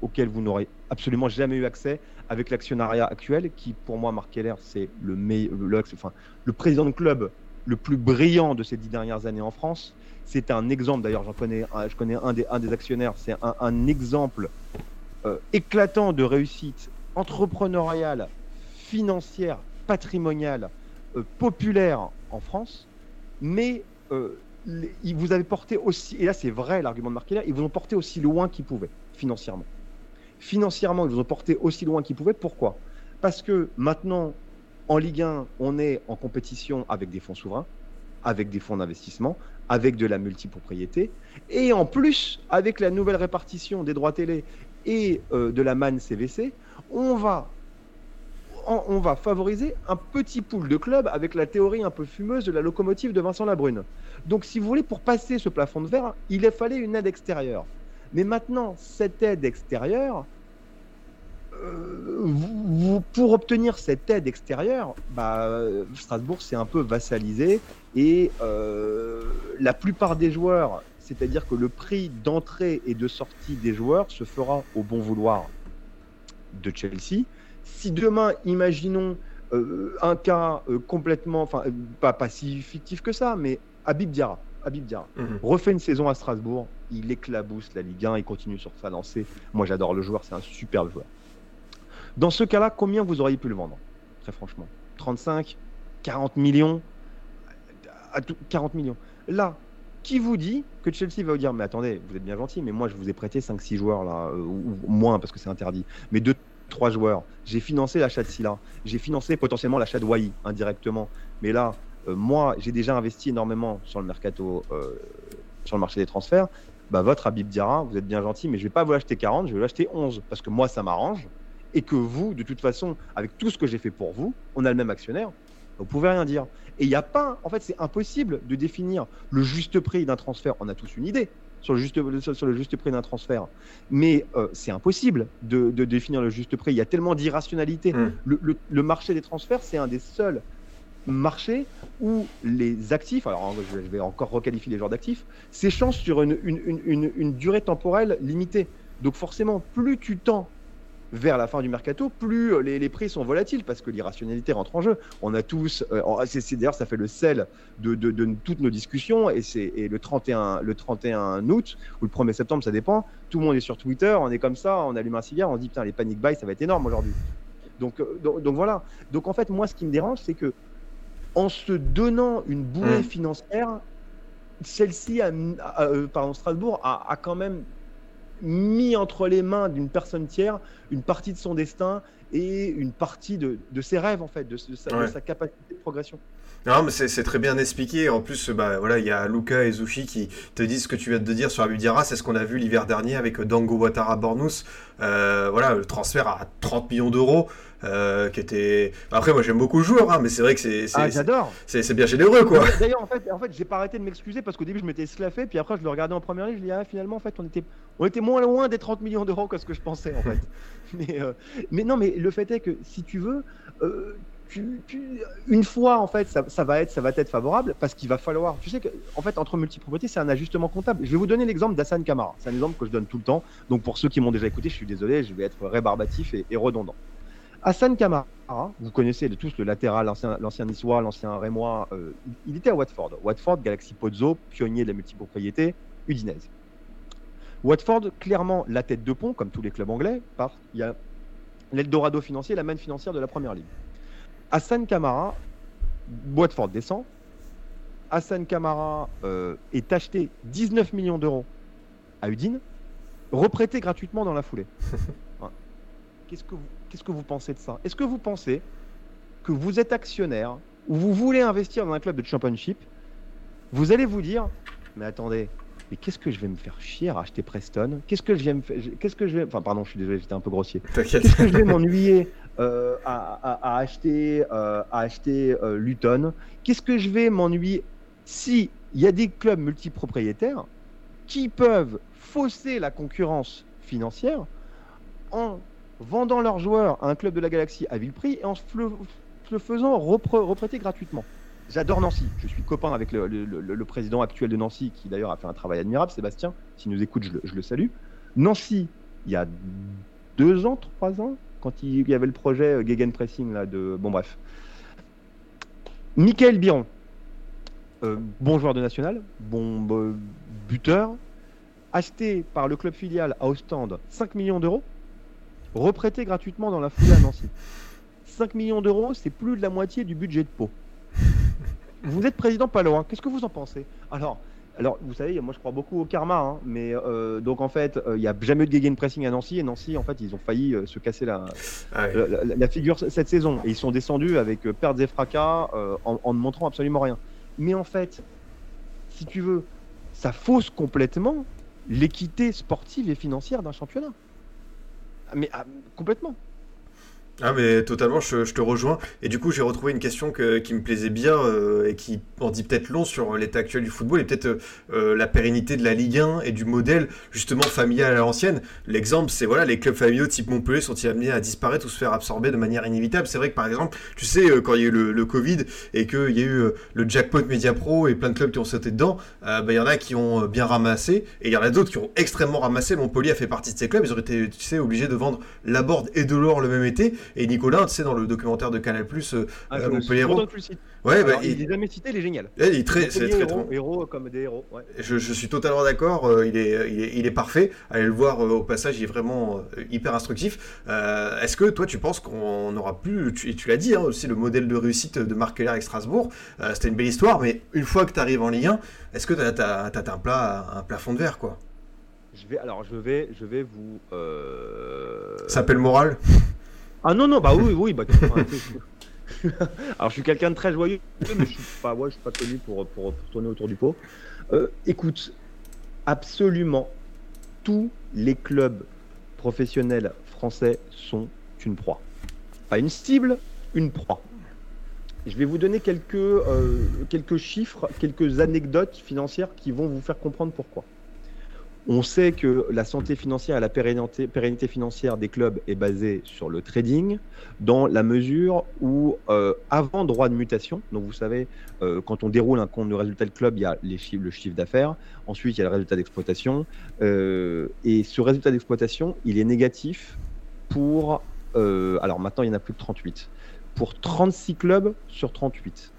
auxquels vous n'aurez absolument jamais eu accès avec l'actionnariat actuel, qui pour moi, Marc Keller, c'est le, le, enfin, le président de club le plus brillant de ces dix dernières années en France. C'est un exemple, d'ailleurs, j'en connais, je connais un des, actionnaires, c'est un, exemple euh, éclatant de réussite entrepreneuriale, financière, patrimonial, euh, populaire en France, mais euh, ils vous avaient porté aussi, et là c'est vrai l'argument de Marc Keller, ils vous ont porté aussi loin qu'ils pouvaient, financièrement. Financièrement, ils vous ont porté aussi loin qu'ils pouvaient. Pourquoi? Parce que maintenant, en Ligue 1, on est en compétition avec des fonds souverains, avec des fonds d'investissement, avec de la multipropriété, et en plus, avec la nouvelle répartition des droits télé et euh, de la manne CVC, on va, on, va favoriser un petit pool de clubs avec la théorie un peu fumeuse de la locomotive de Vincent Labrune. Donc, si vous voulez, pour passer ce plafond de verre, il a fallu une aide extérieure. Mais maintenant, cette aide extérieure, euh, pour obtenir cette aide extérieure, bah, Strasbourg s'est un peu vassalisé et euh, la plupart des joueurs, c'est-à-dire que le prix d'entrée et de sortie des joueurs se fera au bon vouloir de Chelsea. Si demain, imaginons euh, un cas euh, complètement, enfin pas, pas si fictif que ça, mais Habib Diarra, Habib Diarra Mhm. refait une saison à Strasbourg, il éclabousse la Ligue 1, il continue sur sa lancée. Moi j'adore le joueur, c'est un superbe joueur. Dans ce cas-là, combien vous auriez pu le vendre? Très franchement. 35 40 millions? À tout- 40 millions. Là, qui vous dit que Chelsea va vous dire Mais attendez, vous êtes bien gentil, mais moi je vous ai prêté 5-6 joueurs là, euh, ou, ou moins parce que c'est interdit. Mais 2-3 joueurs. J'ai financé l'achat de Silla. J'ai financé potentiellement l'achat de Wai indirectement. Mais là, euh, moi, j'ai déjà investi énormément sur le mercato, euh, sur le marché des transferts. Bah, votre Habib Diarra, vous êtes bien gentil, mais je vais pas vous l'acheter 40, je vais l'acheter 11 parce que moi ça m'arrange et que vous, de toute façon, avec tout ce que j'ai fait pour vous, on a le même actionnaire. Vous pouvez rien dire. Et il n'y a pas, en fait, c'est impossible de définir le juste prix d'un transfert. On a tous une idée sur le juste, sur sur le juste prix d'un transfert, mais euh, c'est impossible de, de définir le juste prix. Il y a tellement d'irrationalité. Mm. Le, le- le marché des transferts, c'est un des seuls marchés où les actifs, alors je vais encore requalifier les genres d'actifs, s'échangent sur une, une- une- une- une durée temporelle limitée. Donc forcément, plus tu tends vers la fin du mercato, plus euh, les, les prix sont volatiles parce que l'irrationalité rentre en jeu. On a tous, euh, c'est, d'ailleurs, ça fait le sel de, de- de toutes nos discussions et c'est le 31, le 31 août ou le 1er septembre, ça dépend. Tout le monde est sur Twitter, on est comme ça, on allume un cigare, on se dit putain les panic buys, ça va être énorme aujourd'hui. Donc, euh, donc, donc voilà. Donc en fait, moi, ce qui me dérange, c'est que en se donnant une bouée Mm. financière, celle-ci, pardon, Strasbourg a, a quand même mis entre les mains d'une personne tiers une partie de son destin et une partie de, de ses rêves en fait, de, de sa, de sa capacité de progression. Non, mais c'est très bien expliqué. En plus, bah, voilà, il y a Luca et Zushi qui te disent ce que tu viens de dire sur Abou Diarra. C'est ce qu'on a vu l'hiver dernier avec Dango Ouattara Bornous. Euh, voilà, le transfert à 30 millions d'euros. euh, qui était. Après, moi j'aime beaucoup le joueur, hein, mais c'est vrai que c'est c'est- Ah, j'adore. c'est- c'est bien généreux, quoi. D'ailleurs, en fait, en fait, j'ai pas arrêté de m'excuser parce qu'au début, je m'étais esclaffé, puis après, je le regardais en première ligne, je dis ah, finalement, en fait, on était, on était moins loin des 30 millions d'euros que ce que je pensais, en fait. mais, euh, mais non, mais le fait est que si tu veux, euh, une fois, en fait, ça, va être, ça va être favorable parce qu'il va falloir. Tu sais que, en fait, entre multipropriétés, c'est un ajustement comptable. Je vais vous donner l'exemple d'Hassan Kamara. C'est un exemple que je donne tout le temps. Donc, pour ceux qui m'ont déjà écouté, je suis désolé, je vais être rébarbatif et, redondant. Hassan Kamara, vous connaissez tous le latéral, l'ancien niçois, l'ancien rémois, euh, il, il était à Watford. Watford, Galaxy Pozzo, pionnier de la multipropriété, Udinese. Watford, clairement la tête de pont, comme tous les clubs anglais, par il y a l'Eldorado financier, la manne financière de la première ligue. Hassan Kamara, Watford descend. Hassan Kamara euh, est acheté 19 millions d'euros à Udine, reprêté gratuitement dans la foulée. Voilà. Qu'est-ce que vous, qu'est-ce que vous pensez de ça? Est-ce que vous pensez que vous êtes actionnaire ou vous voulez investir dans un club de championship? Vous allez vous dire, mais attendez, mais qu'est-ce que je vais me faire chier à acheter Preston? Qu'est-ce que je vais me faire Qu'est-ce que je vais Enfin, pardon, je suis désolé, j'étais un peu grossier. Qu'est-ce que je vais m'ennuyer euh, à, à- à acheter, euh, à acheter euh, Luton? Qu'est-ce que je vais m'ennuyer si il y a des clubs multipropriétaires qui peuvent fausser la concurrence financière en vendant leurs joueurs à un club de la galaxie à vil prix et en le, faisant repre- reprêter gratuitement? J'adore Nancy. Je suis copain avec le, président actuel de Nancy, qui d'ailleurs a fait un travail admirable, Sébastien. S'il nous écoute, je le, je le salue. Nancy, il y a deux ans, trois ans, quand il y avait le projet euh, Gegenpressing, là, de. Bon, bref. Michael Biron, euh, bon joueur de national, bon euh, buteur, acheté par le club filial à Ostende 5 millions d'euros, reprêté gratuitement dans la foulée à Nancy. 5 millions d'euros, c'est plus de la moitié du budget de Pau. Vous êtes président Palois, qu'est-ce que vous en pensez? Alors, alors, vous savez, moi je crois beaucoup au karma, hein, mais euh, donc en fait, euh, il n'y a jamais eu de gegenpressing pressing à Nancy, et Nancy, en fait, ils ont failli euh, se casser la, Ah la, la- la figure cette saison, et ils sont descendus avec pertes et fracas en, en ne montrant absolument rien. Mais en fait, si tu veux, ça fausse complètement l'équité sportive et financière d'un championnat. Ah, Mais ah, complètement. Ah mais totalement, je, te rejoins. Et du coup, j'ai retrouvé une question que- qui me plaisait bien euh, et qui en dit peut-être long sur l'état actuel du football et peut-être euh, euh, la pérennité de la Ligue 1 et du modèle justement familial à l'ancienne. L'exemple, c'est voilà, les clubs familiaux type Montpellier sont-ils amenés à disparaître ou se faire absorber de manière inévitable? C'est vrai que par exemple, tu sais, quand il y a eu le, Covid et qu'il y a eu le jackpot Media Pro et plein de clubs qui ont sauté dedans, bah, il y en a qui ont bien ramassé et il y en a d'autres qui ont extrêmement ramassé. Montpellier a fait partie de ces clubs. Ils auraient été, tu sais, obligés de vendre la board et de l'or le même été. Et Nicolas, tu sais, dans le documentaire de Canal+, euh, Ah, Euh, Montpellier ouais, bah, Alors, il, il les a jamais cités, il est génial. il est très, c'est très, héros, comme des héros. ouais. Je, je suis totalement d'accord. euh, il, est, il, est, il est parfait. Allez le voir euh, au passage. Il est vraiment euh, hyper instructif. Est-ce que toi, tu penses qu'on aura plus tu, et tu l'as dit hein, aussi le modèle de réussite de Marc Keller avec Strasbourg. C'était une belle histoire, mais une fois que tu arrives en Ligue 1, est-ce que tu as, un plat, un plafond de verre quoi? Je vais, alors, je vais, je vais vous. Ça s'appelle moral. Ah non, non, bah oui, oui, bah. Alors, je suis quelqu'un de très joyeux, mais je suis pas, ouais, je suis pas connu pour, pour, pour tourner autour du pot. Euh, écoute, absolument tous les clubs professionnels français sont une proie. Pas une cible, une proie. Je vais vous donner quelques, euh, quelques chiffres, quelques anecdotes financières qui vont vous faire comprendre pourquoi. On sait que la santé financière et la pérennité, financière des clubs est basée sur le trading, dans la mesure où, euh, avant droit de mutation, donc vous savez, euh, quand on déroule un compte de résultat de club, il y a le chiffre d'affaires, ensuite il y a le résultat d'exploitation, euh, et ce résultat d'exploitation, il est négatif pour, alors maintenant il y en a plus de 38, pour 36 clubs sur 38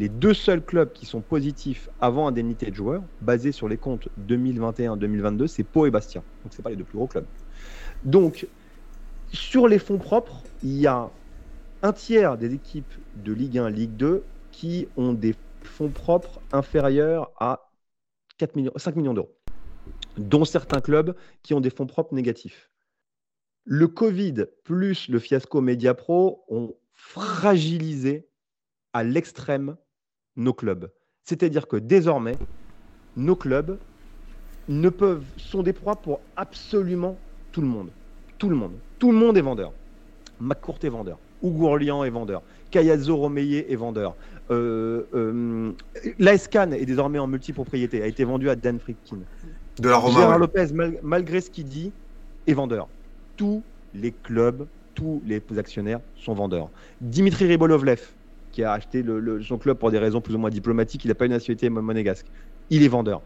les deux seuls clubs qui sont positifs avant indemnité de joueurs, basés sur les comptes 2021-2022, c'est Pau et Bastia. Donc c'est pas les deux plus gros clubs. Donc sur les fonds propres, il y a un tiers des équipes de Ligue 1, Ligue 2 qui ont des fonds propres inférieurs à 4 millions, 5 millions d'euros, dont certains clubs qui ont des fonds propres négatifs. Le Covid plus le fiasco Mediapro ont fragilisé à l'extrême nos clubs. C'est-à-dire que désormais, nos clubs ne peuvent, sont des proies pour absolument tout le monde. Tout le monde. Tout le monde est vendeur. McCourt est vendeur. Hugo Orlian est vendeur. Kayazo Romeyer est vendeur. Euh, euh, Cannes est désormais en multipropriété, a été vendu à Dan Friedkin. De la Roma. Gérard ouais. Lopez, mal- malgré ce qu'il dit, est vendeur. Tous les clubs, tous les actionnaires sont vendeurs. Dimitri Ribolovlev, qui a acheté son club pour des raisons plus ou moins diplomatiques, il n'a pas une nationalité mon- monégasque. Il est vendeur.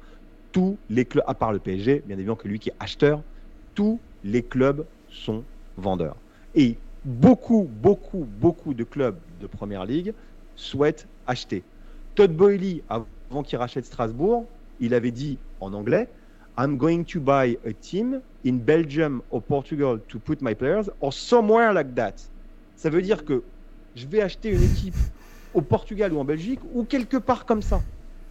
Tous les clubs, à part le PSG, bien évidemment que lui qui est acheteur, tous les clubs sont vendeurs. Et beaucoup, beaucoup, beaucoup de clubs de première ligue souhaitent acheter. Todd Boehly, avant qu'il rachète Strasbourg, il avait dit en anglais I'm going to buy a team in Belgium or Portugal to put my players or somewhere like that. Ça veut dire que je vais acheter une équipe au Portugal ou en Belgique ou quelque part comme ça.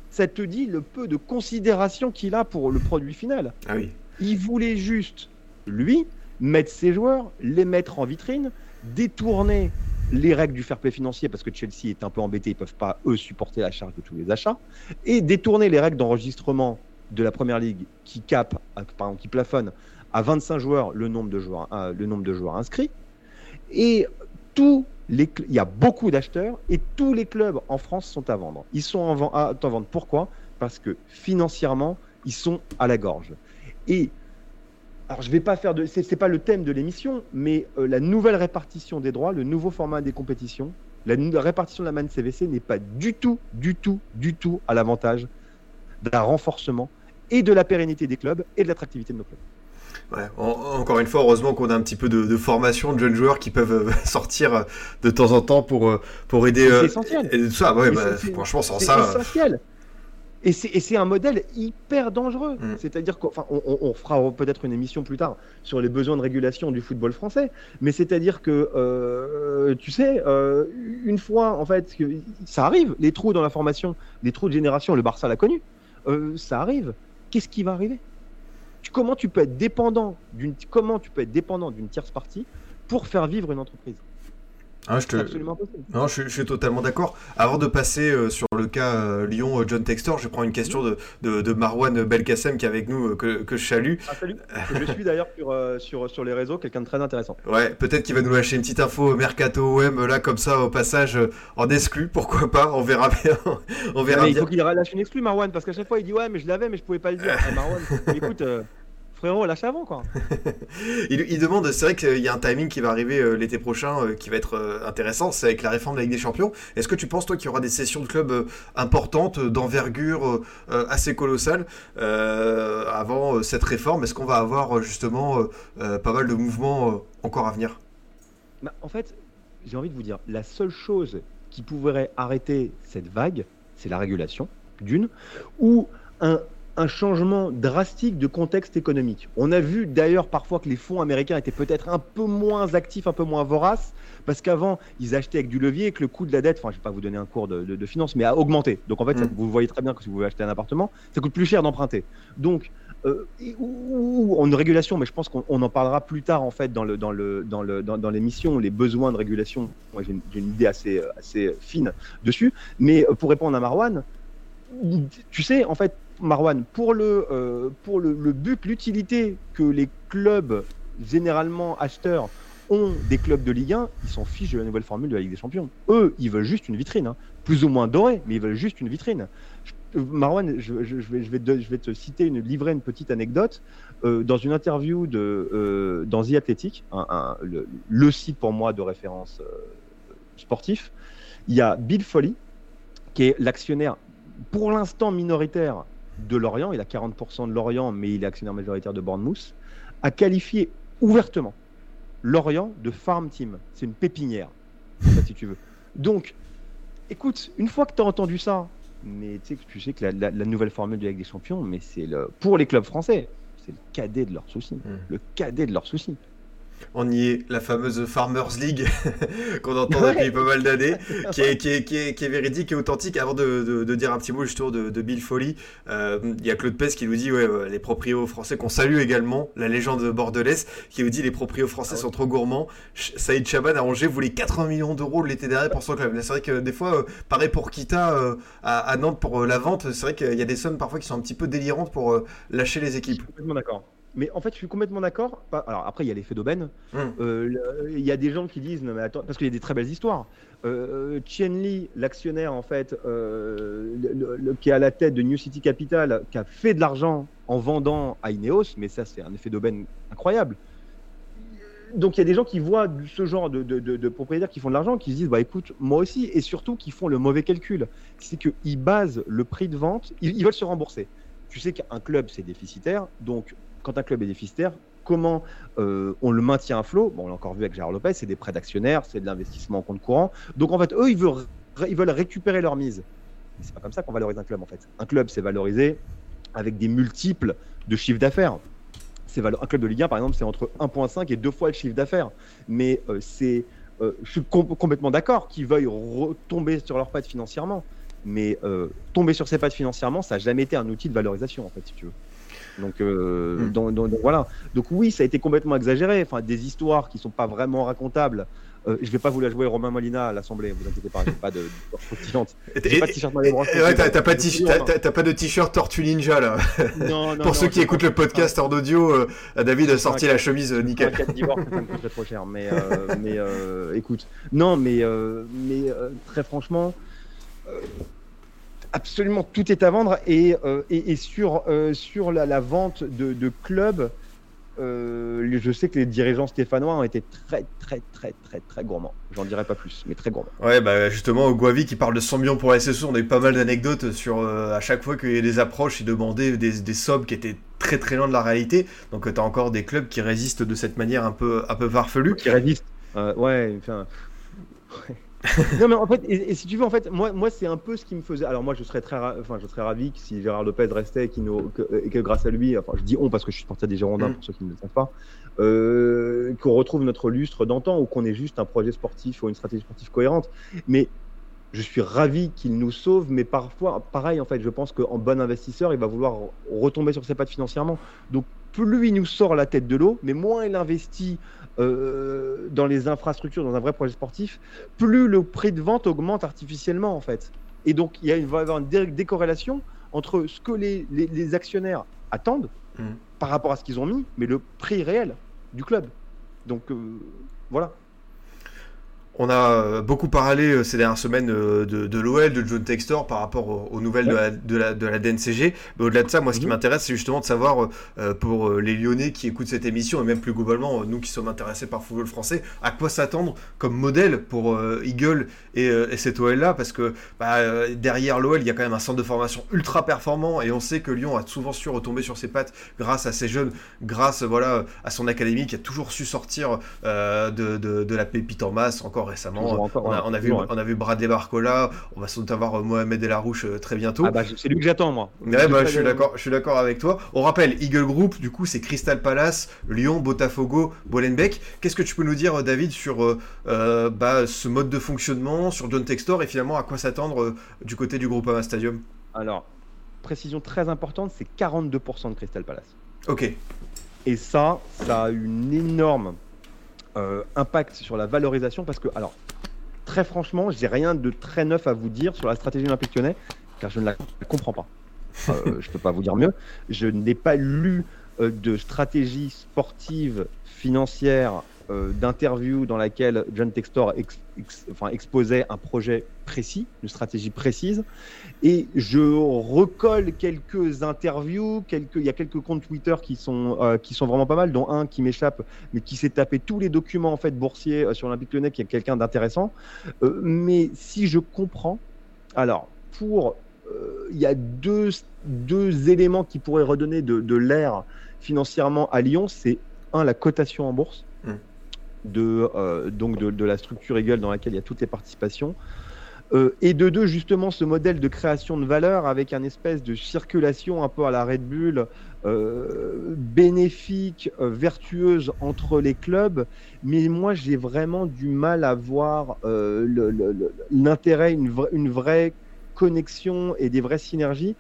Ça te dit le peu de considération qu'il a pour le produit final. Ah oui. Il voulait juste, lui, mettre ses joueurs, les mettre en vitrine, détourner les règles du fair play financier parce que Chelsea est un peu embêté, ils peuvent pas eux supporter la charge de tous les achats, et détourner les règles d'enregistrement de la première ligue qui cap, pardon, qui plafonne à 25 joueurs le nombre de joueurs, euh, le nombre de joueurs inscrits. Et tous il y a beaucoup d'acheteurs et tous les clubs en France sont à vendre. Ils sont en, à en vendre. Pourquoi? Parce que financièrement, ils sont à la gorge. Et alors, je vais pas faire de. C'est pas le thème de l'émission, mais euh, la nouvelle répartition des droits, le nouveau format des compétitions, la, la répartition de la manne CVC n'est pas du tout, du tout, du tout à l'avantage d'un renforcement et de la pérennité des clubs et de l'attractivité de nos clubs. Ouais, en- encore une fois, heureusement qu'on a un petit peu de, de formation de jeunes joueurs qui peuvent euh, sortir euh, de temps en temps pour, euh, pour aider. C'est essentiel. et ça, ouais, bah, c'est- franchement, sans C'est ça. euh, essentiel. Et c'est un modèle hyper dangereux. Mm. C'est-à-dire qu'on on, on fera peut-être une émission plus tard sur les besoins de régulation du football français. Mais c'est-à-dire que, euh, tu sais, euh, une fois, en fait, que ça arrive, les trous dans la formation, les trous de génération, le Barça l'a connu, euh, ça arrive. Qu'est-ce qui va arriver? Tu comment tu peux être dépendant d'une tierce partie pour faire vivre une entreprise? Ah, je, te... non, je, je, suis totalement d'accord. Avant de passer euh, sur le cas euh, Lyon-John euh, Textor, je prends une question de, de, de Marwan Belkacem qui est avec nous, que, que je salue. Ah, salut. je suis d'ailleurs sur, sur, sur, les réseaux, quelqu'un de très intéressant. Ouais, peut-être qu'il va nous lâcher une petite info Mercato OM, là, comme ça, au passage, en exclu, pourquoi pas, on verra bien. on verra Il faut qu'il lâche une exclu, Marwan, parce qu'à chaque fois, il dit Ouais, mais je l'avais, mais je pouvais pas le dire. Ah, Marwan, écoute frérot, lâche avant quoi. il, demande, c'est vrai qu'il y a un timing qui va arriver euh, l'été prochain euh, qui va être euh, intéressant, c'est avec la réforme de la Ligue des Champions. Est-ce que tu penses toi qu'il y aura des sessions de clubs importantes, d'envergure assez colossale avant cette réforme? Est-ce qu'on va avoir justement pas mal de mouvements encore à venir? Bah, En fait, j'ai envie de vous dire, la seule chose qui pourrait arrêter cette vague, c'est la régulation, d'une, ou un, un changement drastique de contexte économique. On a vu d'ailleurs parfois que les fonds américains étaient peut-être un peu moins actifs, un peu moins voraces, parce qu'avant, ils achetaient avec du levier et que le coût de la dette, enfin, je ne vais pas vous donner un cours de, de, finance, mais a augmenté. Donc en fait, mm. vous voyez très bien que si vous voulez acheter un appartement, ça coûte plus cher d'emprunter. Donc, euh, ou, en régulation, mais je pense qu'on en parlera plus tard en fait dans le dans le dans le dans, l'émission les besoins de régulation. Moi, j'ai une, idée assez assez fine dessus. Mais pour répondre à Marwan, tu sais, en fait, Marwan, pour le, euh, pour le, but, l'utilité que les clubs, généralement acheteurs, ont des clubs de Ligue 1, ils s'en fichent de la nouvelle formule de la Ligue des Champions. Eux, ils veulent juste une vitrine, hein. plus ou moins dorée, mais ils veulent juste une vitrine. Euh, Marwan, je, vais, je, vais te, je, vais, te, citer, une, livrer une petite anecdote. Euh, dans une interview de, dans The Athletic, le, site pour moi de référence sportif, il y a Bill Foley, qui est l'actionnaire pour l'instant minoritaire de Lorient, il a 40% de Lorient, mais il est actionnaire majoritaire de Bournemouth, a qualifié ouvertement Lorient de farm team. C'est une pépinière, si tu veux. Donc, écoute, une fois que tu as entendu ça, mais tu sais, tu sais que la, nouvelle formule de la Ligue des Champions, mais c'est le pour les clubs français, c'est le cadet de leurs soucis. Mmh. Le cadet de leurs soucis. On y est, la fameuse Farmers League qu'on entend depuis pas mal d'années, qui est, qui, est, qui, est, véridique et authentique. Avant de, de, dire un petit mot justement de, de Bill Foley, euh, il y a Claude Pes qui nous dit ouais, les proprios français, qu'on salue également, la légende bordelaise, qui nous dit les proprios français ah sont trop gourmands. Saïd Chaban à Angers voulait 80 millions d'euros l'été dernier pour son club. C'est vrai que des fois, euh, pareil pour Kita euh, à, Nantes pour la vente, c'est vrai qu'il y a des sommes parfois qui sont un petit peu délirantes pour lâcher les équipes. Je suis complètement d'accord. Mais en fait, je suis complètement d'accord. Alors après, il y a l'effet d'aubaine. Hum. Euh, il y a des gens qui disent, non mais attends, parce qu'il y a des très belles histoires. Euh, Chien Li, l'actionnaire en fait, euh, le, qui est à la tête de New City Capital, qui a fait de l'argent en vendant à Ineos, mais ça c'est un effet d'aubaine incroyable. Donc il y a des gens qui voient ce genre de, propriétaires qui font de l'argent, qui se disent, bah écoute, moi aussi, et surtout qui font le mauvais calcul. C'est qu'ils basent le prix de vente, ils, ils veulent se rembourser. Tu sais qu'un club c'est déficitaire, donc quand un club est déficitaire, comment euh, on le maintient à flot? Bon, on l'a encore vu avec Gérard Lopez, c'est des prêts d'actionnaires, c'est de l'investissement en compte courant. Donc en fait, eux, ils veulent, récupérer leur mise. C'est pas comme ça qu'on valorise un club en fait. Un club, c'est valorisé avec des multiples de chiffre d'affaires. Un club de Ligue 1, par exemple, c'est entre 1,5 et deux fois le chiffre d'affaires. Mais euh, c'est, euh, je suis complètement d'accord qu'ils veuillent retomber sur leurs pattes financièrement. Mais tomber sur ses pattes financièrement, ça n'a jamais été un outil de valorisation, en fait, si tu veux. Donc, euh, hmm. donc, voilà. Donc oui, ça a été complètement exagéré. Enfin, des histoires qui sont pas vraiment racontables. Euh, je vais pas vous la jouer Romain Molina à l'Assemblée, vous inquiétez pas, j'ai pas de croustillante. J'ai pas de t-shirt T'as pas de t-shirt Tortue Ninja là. Non, non, Pour ceux qui écoutent le podcast hors audio, euh, David a sorti la chemise euh, nickel. Un divorce, ça me trop cher. Mais, mais écoute, non, mais, mais très franchement absolument tout est à vendre et, euh, et, sur, euh, sur la, la, vente de, de clubs, euh, je sais que les dirigeants stéphanois ont été très très très très très gourmands. J'en dirai pas plus, mais très gourmands. Ouais, bah justement, Guavi qui parle de 100 millions pour la SSO, on a eu pas mal d'anecdotes sur à chaque fois qu'il y a des approches, il demandait des, des sommes qui étaient très très loin de la réalité. Donc tu as encore des clubs qui résistent de cette manière un peu un peu farfelue. Qui résistent. ouais, enfin. non mais en fait, et, si tu veux, en fait, moi, moi c'est un peu ce qui me faisait. Alors moi, je serais très, enfin, je serais ravi que si Gérard Lopez restait, qu que, et que grâce à lui, enfin, je dis on parce que je suis supporter des Girondins mm. pour ceux qui ne le savent pas, euh, qu'on retrouve notre lustre d'antan ou qu'on ait juste un projet sportif ou une stratégie sportive cohérente. Mais je suis ravi qu'il nous sauve, mais parfois, pareil, en fait, je pense qu'en bon investisseur, il va vouloir retomber sur ses pattes financièrement. Donc, plus il nous sort la tête de l'eau, mais moins il investit euh, dans les infrastructures, dans un vrai projet sportif, plus le prix de vente augmente artificiellement, en fait. Et donc, il, y a, va y avoir une décorrélation entre ce que les, actionnaires attendent mmh. par rapport à ce qu'ils ont mis, mais le prix réel du club. Donc, euh, voilà. On a euh, beaucoup parlé euh, ces dernières semaines euh, de, l'OL, de John Textor par rapport aux, nouvelles de, la, de, la, DNCG. Mais au-delà de ça, moi, ce qui mhm. m'intéresse, c'est justement de savoir pour les Lyonnais qui écoutent cette émission et même plus globalement, nous qui sommes intéressés par le football français, à quoi s'attendre comme modèle pour Eagle et, cet OL-là Parce que bah, derrière l'OL, il y a quand même un centre de formation ultra performant et on sait que Lyon a souvent su retomber sur ses pattes grâce à ses jeunes, grâce voilà, à son académie qui a toujours su sortir de, la pépite en masse encore récemment. on, a, vu, on a vu Bradley Barcola, on va sans doute avoir euh, Mohamed Elarouche euh, très bientôt. Ah bah, c'est lui que j'attends, moi. bah, je suis d'accord, je suis d'accord avec toi. On rappelle, Eagle Group, du coup, c'est Crystal Palace, Lyon, Botafogo, Bolenbeek. Qu'est-ce que tu peux nous dire, euh, David, sur bah, ce mode de fonctionnement, sur John Textor et finalement à quoi s'attendre du côté du groupe Ama Stadium? Alors, précision très importante, c'est 42% de Crystal Palace. Ok. Et ça, ça a une énorme euh, impact sur la valorisation parce que, alors, très franchement, j'ai rien de très neuf à vous dire sur la stratégie Olympique Lyonnais car je ne la comprends pas. Euh, je ne peux pas vous dire mieux. Je n'ai pas lu euh, de stratégie sportive, financière, d'interview dans laquelle John Textor exposait un projet précis, une stratégie précise. Et je recolle quelques interviews, quelques, il y a quelques comptes Twitter qui sont, euh, qui sont vraiment pas mal, dont un qui m'échappe, mais qui s'est tapé tous les documents en fait boursiers euh, sur l'Olympique Lyonnais, qui est quelqu'un d'intéressant. mais si je comprends, alors pour il y a deux, deux éléments qui pourraient redonner de, de l'air financièrement à Lyon. C'est un, la cotation en bourse de, euh, donc de, la structure Eagle dans laquelle il y a toutes les participations. Euh, et de deux, justement, ce modèle de création de valeur avec un espèce de circulation un peu à la Red Bull, euh, bénéfique, vertueuse entre les clubs. Mais moi, j'ai vraiment du mal à voir l'intérêt, une, une, vraie connexion et des vraies synergies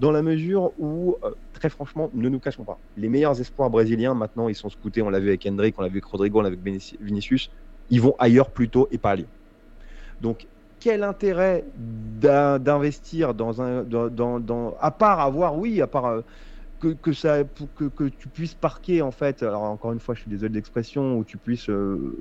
dans la mesure où, très franchement, ne nous cachons pas, les meilleurs espoirs brésiliens, maintenant, ils sont scoutés, on l'a vu avec Hendrick, on l'a vu avec Rodrigo, on l'a vu avec Vinicius, ils vont ailleurs plutôt et pas à Donc, quel intérêt d'investir dans un. Dans, à part avoir, oui, à part. Euh, que, ça, que, que, tu puisses parquer, en fait, alors encore une fois, je suis désolé de l'expression, où tu puisses euh,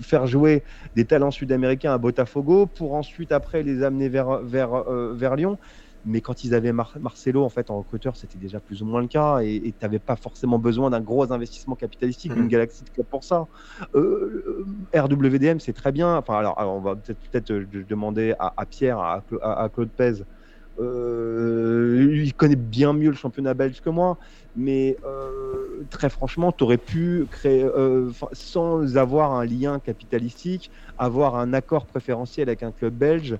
faire jouer des talents sud-américains à Botafogo pour ensuite, après, les amener vers, vers Lyon mais quand ils avaient Marcelo en fait en recruteur, c'était déjà plus ou moins le cas, et tu n'avais pas forcément besoin d'un gros investissement capitalistique, d'une mmh. galaxie de club pour ça. Euh, RWDM, c'est très bien. Enfin, alors, on va peut-être euh, demander à, Pierre, à, Claude Pez. Euh, il connaît bien mieux le championnat belge que moi, mais euh, très franchement, tu aurais pu créer, euh, sans avoir un lien capitalistique, avoir un accord préférentiel avec un club belge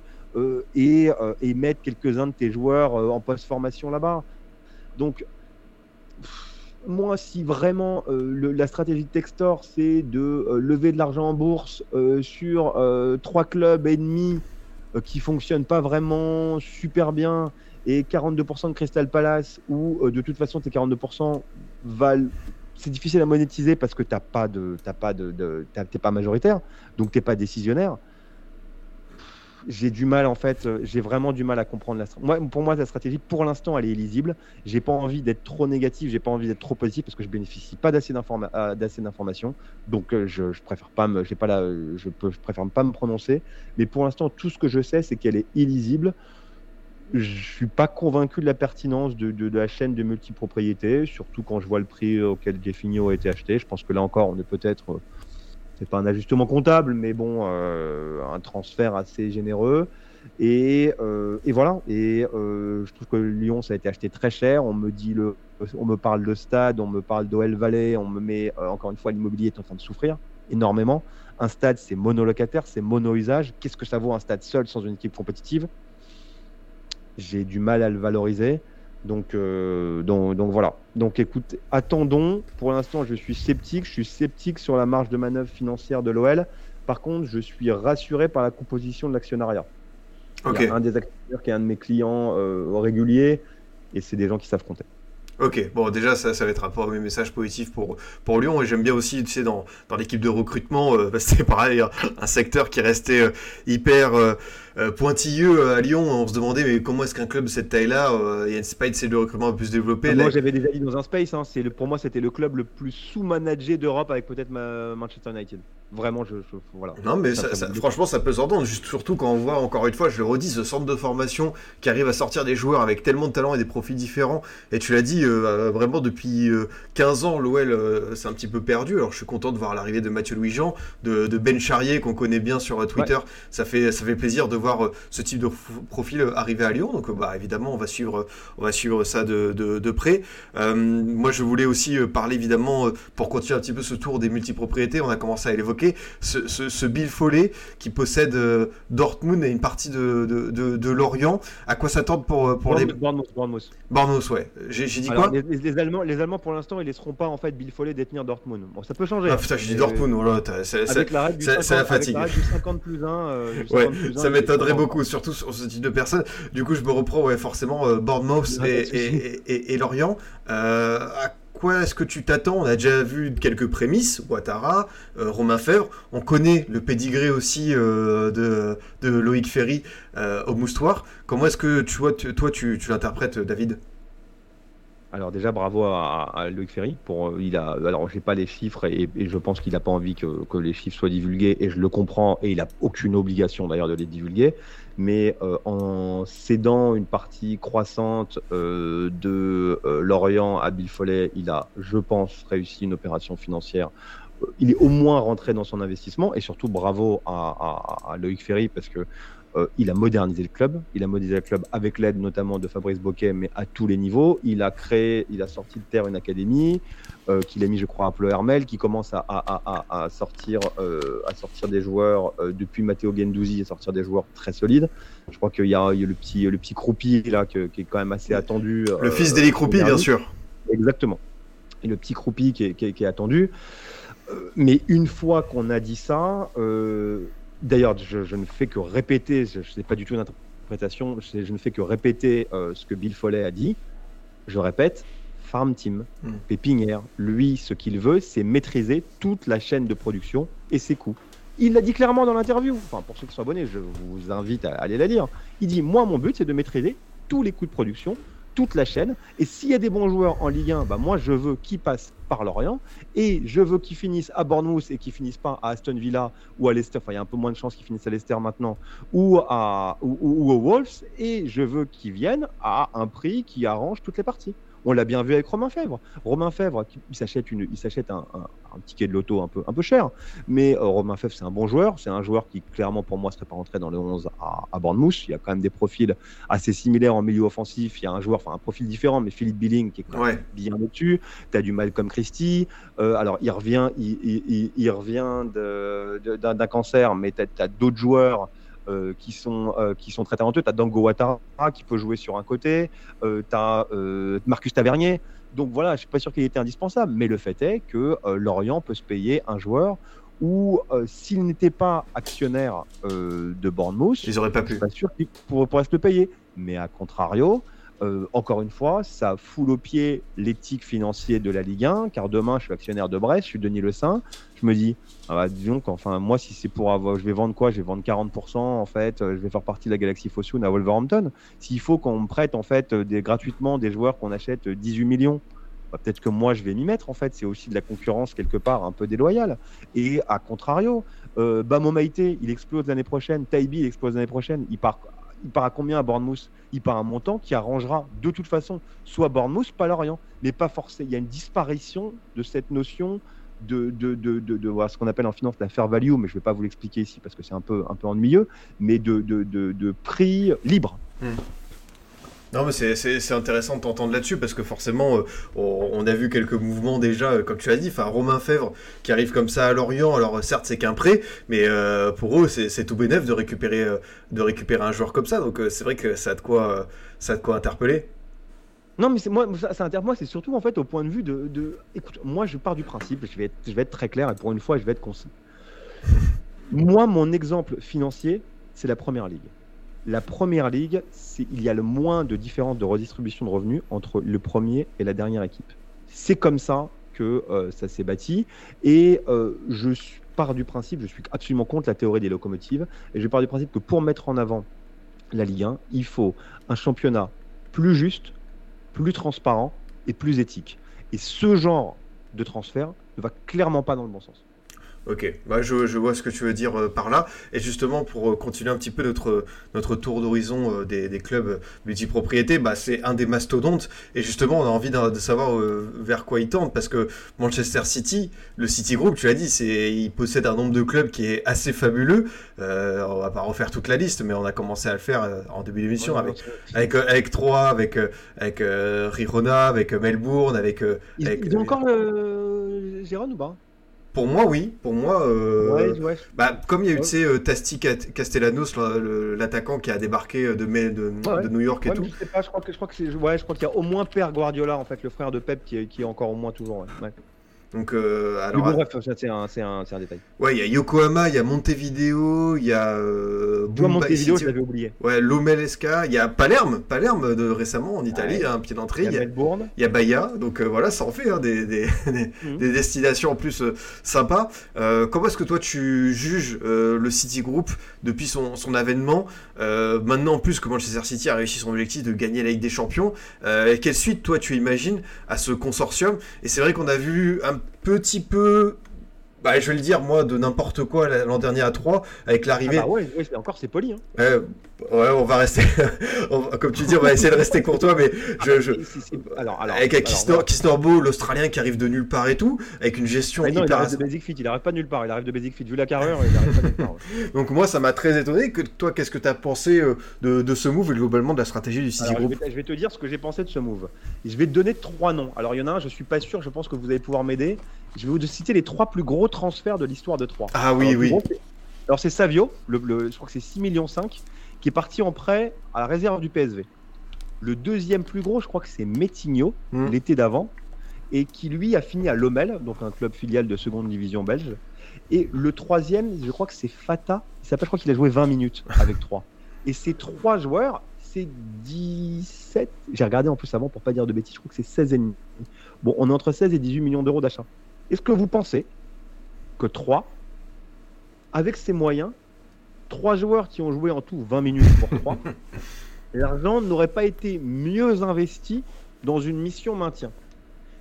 et, euh, et, mettre quelques-uns de tes joueurs euh, en post-formation là-bas. Donc, moi, si vraiment la stratégie de Textor, c'est de lever de l'argent en bourse sur trois clubs ennemis qui fonctionnent pas vraiment super bien et 42% de Crystal Palace, où de toute façon tes 42% valent c'est difficile à monétiser parce que t'as pas de, pas de, t'es pas majoritaire, donc t'es pas décisionnaire j'ai du mal en fait, euh, j'ai vraiment du mal à comprendre la moi, Pour moi, la stratégie, pour l'instant, elle est illisible. J'ai pas envie d'être trop négatif, j'ai pas envie d'être trop positif parce que je bénéficie pas d'assez euh, d'informations. Donc, euh, je, préfère pas me, j'ai pas la, je, peux, je préfère pas me prononcer. Mais pour l'instant, tout ce que je sais, c'est qu'elle est illisible. Je suis pas convaincu de la pertinence de la chaîne de multipropriété, surtout quand je vois le prix auquel Jeffinho a été acheté. Je pense que là encore, on est peut-être c'est pas un ajustement comptable, mais bon, euh, un transfert assez généreux. Et, euh, voilà. Et euh, je trouve que Lyon, ça a été acheté très cher. On me dit le on me parle de stade, on me parle d'OL Valley, on me met, encore une fois, l'immobilier est en train de souffrir énormément. Un stade, c'est monolocataire, c'est mono-usage. Qu'est-ce que ça vaut un stade seul sans une équipe compétitive? J'ai du mal à le valoriser. Donc, euh, donc, donc, voilà. Donc écoute, attendons. Pour l'instant, je suis sceptique. Je suis sceptique sur la marge de manœuvre financière de l'OL. Par contre, je suis rassuré par la composition de l'actionnariat. Il y a un des acteurs qui est un de mes clients euh, réguliers et c'est des gens qui savent compter. Ok, bon déjà ça, ça va être un premier message positif pour, pour Lyon et j'aime bien aussi, tu sais, dans, dans l'équipe de recrutement, euh, c'est pareil, un, secteur qui restait euh, hyper euh, euh, pointilleux à Lyon. On se demandait mais comment est-ce qu'un club de cette taille-là, il y a pas de recrutement plus développé. Moi j'avais déjà dit dans un space, hein, pour moi c'était le club le plus sous-managé d'Europe avec peut-être Manchester United. Vraiment, je, voilà. Non mais franchement ça peut s'entendre, surtout quand on voit encore une fois, je le redis, ce centre de formation qui arrive à sortir des joueurs avec tellement de talent et des profils différents. Et tu l'as dit, euh, vraiment depuis 15 ans, l'OL c'est un petit peu perdu. Alors je suis content de voir l'arrivée de Mathieu Louis-Jean, de, Ben Charrier qu'on connaît bien sur Twitter. Ça, fait, ça fait plaisir de voir euh, ce type de profil euh, arriver à Lyon. Donc, euh, bah, évidemment, on va suivre, on va suivre ça de, de, près. moi, je voulais aussi parler, évidemment, pour continuer un petit peu ce tour des multipropriétés, on a commencé à l'évoquer, ce, ce, Bill Follet qui possède Dortmund et une partie de, de, Lorient. À quoi s'attendre pour, pour les. Bournemouth, Bournemouth. ouais. J'ai dit quoi les, Allemands, les Allemands, pour l'instant, ils laisseront pas en fait Bill Follet détenir Dortmund. Bon, ça peut changer. Ah putain, j'ai dit Dortmund, voilà. C'est la fatigue. Avec du 50 plus 1. ouais, ça m'étonnerait beaucoup, surtout sur ce type de personnes. Du coup, je me reprends ouais, forcément euh, Bournemouth et, Lorient. Euh, à quoi est-ce que tu t'attends? On a déjà vu quelques prémices, Ouattara, euh, Romain Fèvre. On connaît le pédigré aussi de, de, Loïc Ferry au Moustoir. Comment est-ce que tu vois, toi, tu, tu l'interprètes, David? Alors déjà bravo à, Loïc Ferry pour il a alors j'ai pas les chiffres et, je pense qu'il n'a pas envie que, les chiffres soient divulgués et je le comprends et il a aucune obligation d'ailleurs de les divulguer. Mais euh, en cédant une partie croissante euh, de euh, Lorient à Bill Follet, il a je pense réussi une opération financière. Il est au moins rentré dans son investissement et surtout bravo à, à, à Loïc Ferry parce que euh, il a modernisé le club. Il a modernisé le club avec l'aide notamment de Fabrice Boquet, mais à tous les niveaux. Il a créé, il a sorti de terre une académie euh, qu'il a mis, je crois, à Pleu Hermel, qui commence à, à, à, sortir, euh, à sortir des joueurs depuis Matteo Gendouzi, à sortir des joueurs très solides. Je crois qu'il y, a le petit, le petit Croupi là, qui est quand même assez attendu. Le fils d'Eli Croupi, bien sûr. Exactement. Et le petit Croupi qui est, qui qui est attendu. Mais une fois qu'on a dit ça, D'ailleurs, je, ne fais que répéter, je sais pas du tout une interprétation, je, ne fais que répéter euh, ce que Bill Foley a dit. Je répète, Farm Team, mm. Pépinière, lui, ce qu'il veut, c'est maîtriser toute la chaîne de production et ses coûts. Il l'a dit clairement dans l'interview. Enfin, pour ceux qui sont abonnés, je vous invite à aller la lire. Il dit Moi, mon but, c'est de maîtriser tous les coûts de production, toute la chaîne. Et s'il y a des bons joueurs en Ligue 1, bah moi je veux qu'ils passent par Lorient et je veux qu'ils finissent à Bournemouth et qu'ils finissent pas à Aston Villa ou à Leicester. Enfin, il y a un peu moins de chances qu'ils finissent à Leicester maintenant ou à ou, ou aux Wolves et je veux qu'ils viennent à un prix qui arrange toutes les parties. On l'a bien vu avec Romain Fèvre. Romain Fèvre, il s'achète, une, il s'achète un, ticket de loto un peu, un peu cher, mais euh, Romain Fèvre, c'est un bon joueur. C'est un joueur qui, clairement, pour moi, serait pas rentré dans le 11 à, à Bournemouth. Il y a quand même des profils assez similaires en milieu offensif. Il y a un joueur, enfin, un profil différent, mais Philippe Billing qui est quand même bien au-dessus. Tu as du Malcolm Christie. Euh, alors, il revient, il, il, revient d'un cancer, mais tu as, d'autres joueurs euh, qui, sont, euh, qui sont très talentueux. Tu as Dango Ouattara qui peut jouer sur un côté, euh, tu as Marcus Tavernier. Donc voilà, je suis pas sûr qu'il était indispensable, mais le fait est que Lorient peut se payer un joueur où s'il n'était pas actionnaire de Bournemouth, ils auraient pas pu. Je suis pas sûr qu'il pourrait, se le payer. Mais à contrario, encore une fois, ça foule au pied l'éthique financière de la Ligue 1, car demain, je suis actionnaire de Brest, je suis Denis Le Saint, je me dis, ah bah, disons moi, si c'est pour avoir, je vais vendre quoi? Je vais vendre 40%, en fait, euh, je vais faire partie de la Galaxy Fosun à Wolverhampton. S'il faut qu'on me prête, en fait, euh, gratuitement des joueurs qu'on achète 18 euh, millions, bah, peut-être que moi, je vais m'y mettre, en fait. C'est aussi de la concurrence, quelque part, un peu déloyale. Et à contrario, euh, Maïté, il explose l'année prochaine. Taibi, il explose l'année prochaine. Il part, il part à combien à Bournemouth? Il part à un montant qui arrangera de toute façon soit Bournemouth, pas Lorient, mais pas forcément. Il y a une disparition de cette notion de, de, ce qu'on appelle en finance la fair value, mais je ne vais pas vous l'expliquer ici parce que c'est un peu, ennuyeux, mais de, de, prix libre. Hmm. Non, mais c'est- c'est c'est intéressant de t'entendre là-dessus parce que forcément, euh, on, on a vu quelques mouvements déjà, euh, comme tu as dit. Enfin, Romain Fèvre qui arrive comme ça à Lorient. Alors, certes, c'est qu'un prêt, mais euh, pour eux, c'est c'est tout bénef de récupérer, euh, de récupérer un joueur comme ça. Donc, euh, c'est vrai que ça a de quoi, euh, ça a de quoi interpeller. Non, mais c'est moi, ça, ça inter- moi, c'est surtout en fait au point de vue de, de- Écoute, moi, je pars du principe, je vais, être, je vais être très clair et pour une fois, je vais être concis. Moi, mon exemple financier, c'est la première ligue. La première ligue, il y a le moins de différence de redistribution de revenus entre le premier et la dernière équipe. C'est comme ça que euh, ça s'est bâti et euh, je pars du principe, je suis absolument contre la théorie des locomotives et je pars du principe que pour mettre en avant la Ligue 1, il faut un championnat plus juste, plus transparent et plus éthique. Et ce genre de transfert ne va clairement pas dans le bon sens. Ok, bah, je, je vois ce que tu veux dire euh, par là. Et justement, pour euh, continuer un petit peu notre, notre tour d'horizon euh, des, des clubs multipropriétés, bah, c'est un des mastodontes. Et justement, on a envie de, de savoir vers quoi ils tendent. Parce que Manchester City, le City Group, tu l'as dit, c'est, il possède un nombre de clubs qui est assez fabuleux. On va pas refaire toute la liste, mais on a commencé à le faire en début d'émission avec, avec, avec Troyes, avec, avec Rirona, avec Melbourne, avec. Ils, avec- ils ont encore le Gérone ou pas? Pour moi, oui. Pour moi. euh, Ouais, ouais. Bah, comme il y a eu, Ouais. tu sais, euh, Tasti Castellanos, l'attaquant qui a débarqué euh, de, mai- de, New York et tout. je sais pas, je crois que je crois que c'est ouais, je crois qu'il y a au moins Père Guardiola en fait, le frère de Pep qui est, qui est encore au moins toujours. Donc, euh, alors, bon, bref, ça, c'est un, détail. ouais, il y a Yokohama, il y a Montevideo, il y a euh, Bombay Montevideo, City. je l'avais oublié. Ouais, Lomelesca, il y a Palerme, Palerme de récemment en Italie, Ouais. il y a un pied d'entrée, Il y a Melbourne. il y a Bahia, donc euh, voilà, ça en fait hein, des, des, des- Mhm. des destinations en plus euh, sympas. Euh, comment est-ce que toi tu juges le City Group depuis son, son avènement Maintenant en plus que Manchester City a réussi son objectif de gagner la Ligue des Champions, quelle suite toi tu imagines à ce consortium? Et c'est vrai qu'on a vu un petit peu... Bah, je vais le dire, moi, de n'importe quoi l'an dernier à 3, avec Ah l'arrivée bah ouais, ouais, c'est- encore c'est poli. Hein. euh, ouais, on va rester. on va- comme tu dis, on va essayer de rester courtois, mais je, je- Alors, alors, avec Kisnorbo, l'Australien qui arrive de nulle part et tout, avec une gestion Ah non, il hyper. arrive de Basic Fit, il arrive pas de nulle part, il arrive de Basic Fit. Vu la carrure, il arrive pas de nulle part. ouais. Donc moi, ça m'a très étonné. Que toi, qu'est-ce que tu as pensé euh, de, de ce move et globalement de la stratégie du City Alors, je, Group vais, je vais te dire ce que j'ai pensé de ce move. Je vais te donner trois noms. Alors, il y en a un, je suis pas sûr, je pense que vous allez pouvoir m'aider. Je vais vous citer les trois plus gros transferts de l'histoire de Troyes. Ah oui, Alors, oui. gros, Alors, c'est Savio, le, le- je crois que c'est 6 millions 5, qui est parti en prêt à la réserve du PSV. Le deuxième plus gros, je crois que c'est Metigno, Hmm. l'été d'avant, et qui lui a fini à Lommel, donc un club filial de seconde division belge. Et le troisième, je crois que c'est Fata. Il s'appelle, je crois qu'il a joué 20 minutes avec 3. Et ces trois joueurs, c'est 17. J'ai regardé en plus avant pour pas dire de bêtises, je crois que c'est 16 et demi. Bon, on est entre 16 et 18 millions d'euros d'achat. Est-ce que vous pensez que 3, avec ces moyens, trois joueurs qui ont joué en tout 20 minutes pour 3, l'argent n'aurait pas été mieux investi dans une mission maintien?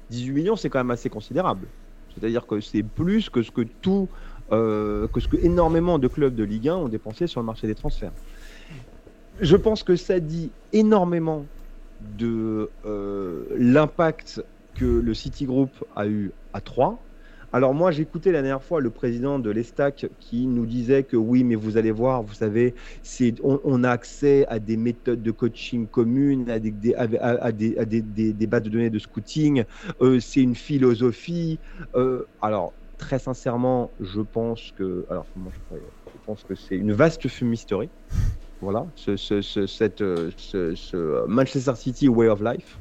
18 millions, c'est quand même assez considérable. C'est-à-dire que c'est plus que ce que tout, euh, que ce que énormément de clubs de Ligue 1 ont dépensé sur le marché des transferts. Je pense que ça dit énormément de euh, l'impact que le City Group a eu à 3. Alors moi j'écoutais la dernière fois le président de l'Estac qui nous disait que oui mais vous allez voir, vous savez, on, a accès à des méthodes de coaching communes, à des, des- à, à- des, à des- des- bases de données de scouting, euh, c'est une philosophie. euh, alors très sincèrement, je pense que alors comment je, pense que c'est une vaste fumisterie. Voilà, ce, ce- ce- cette, euh, ce Manchester City way of life.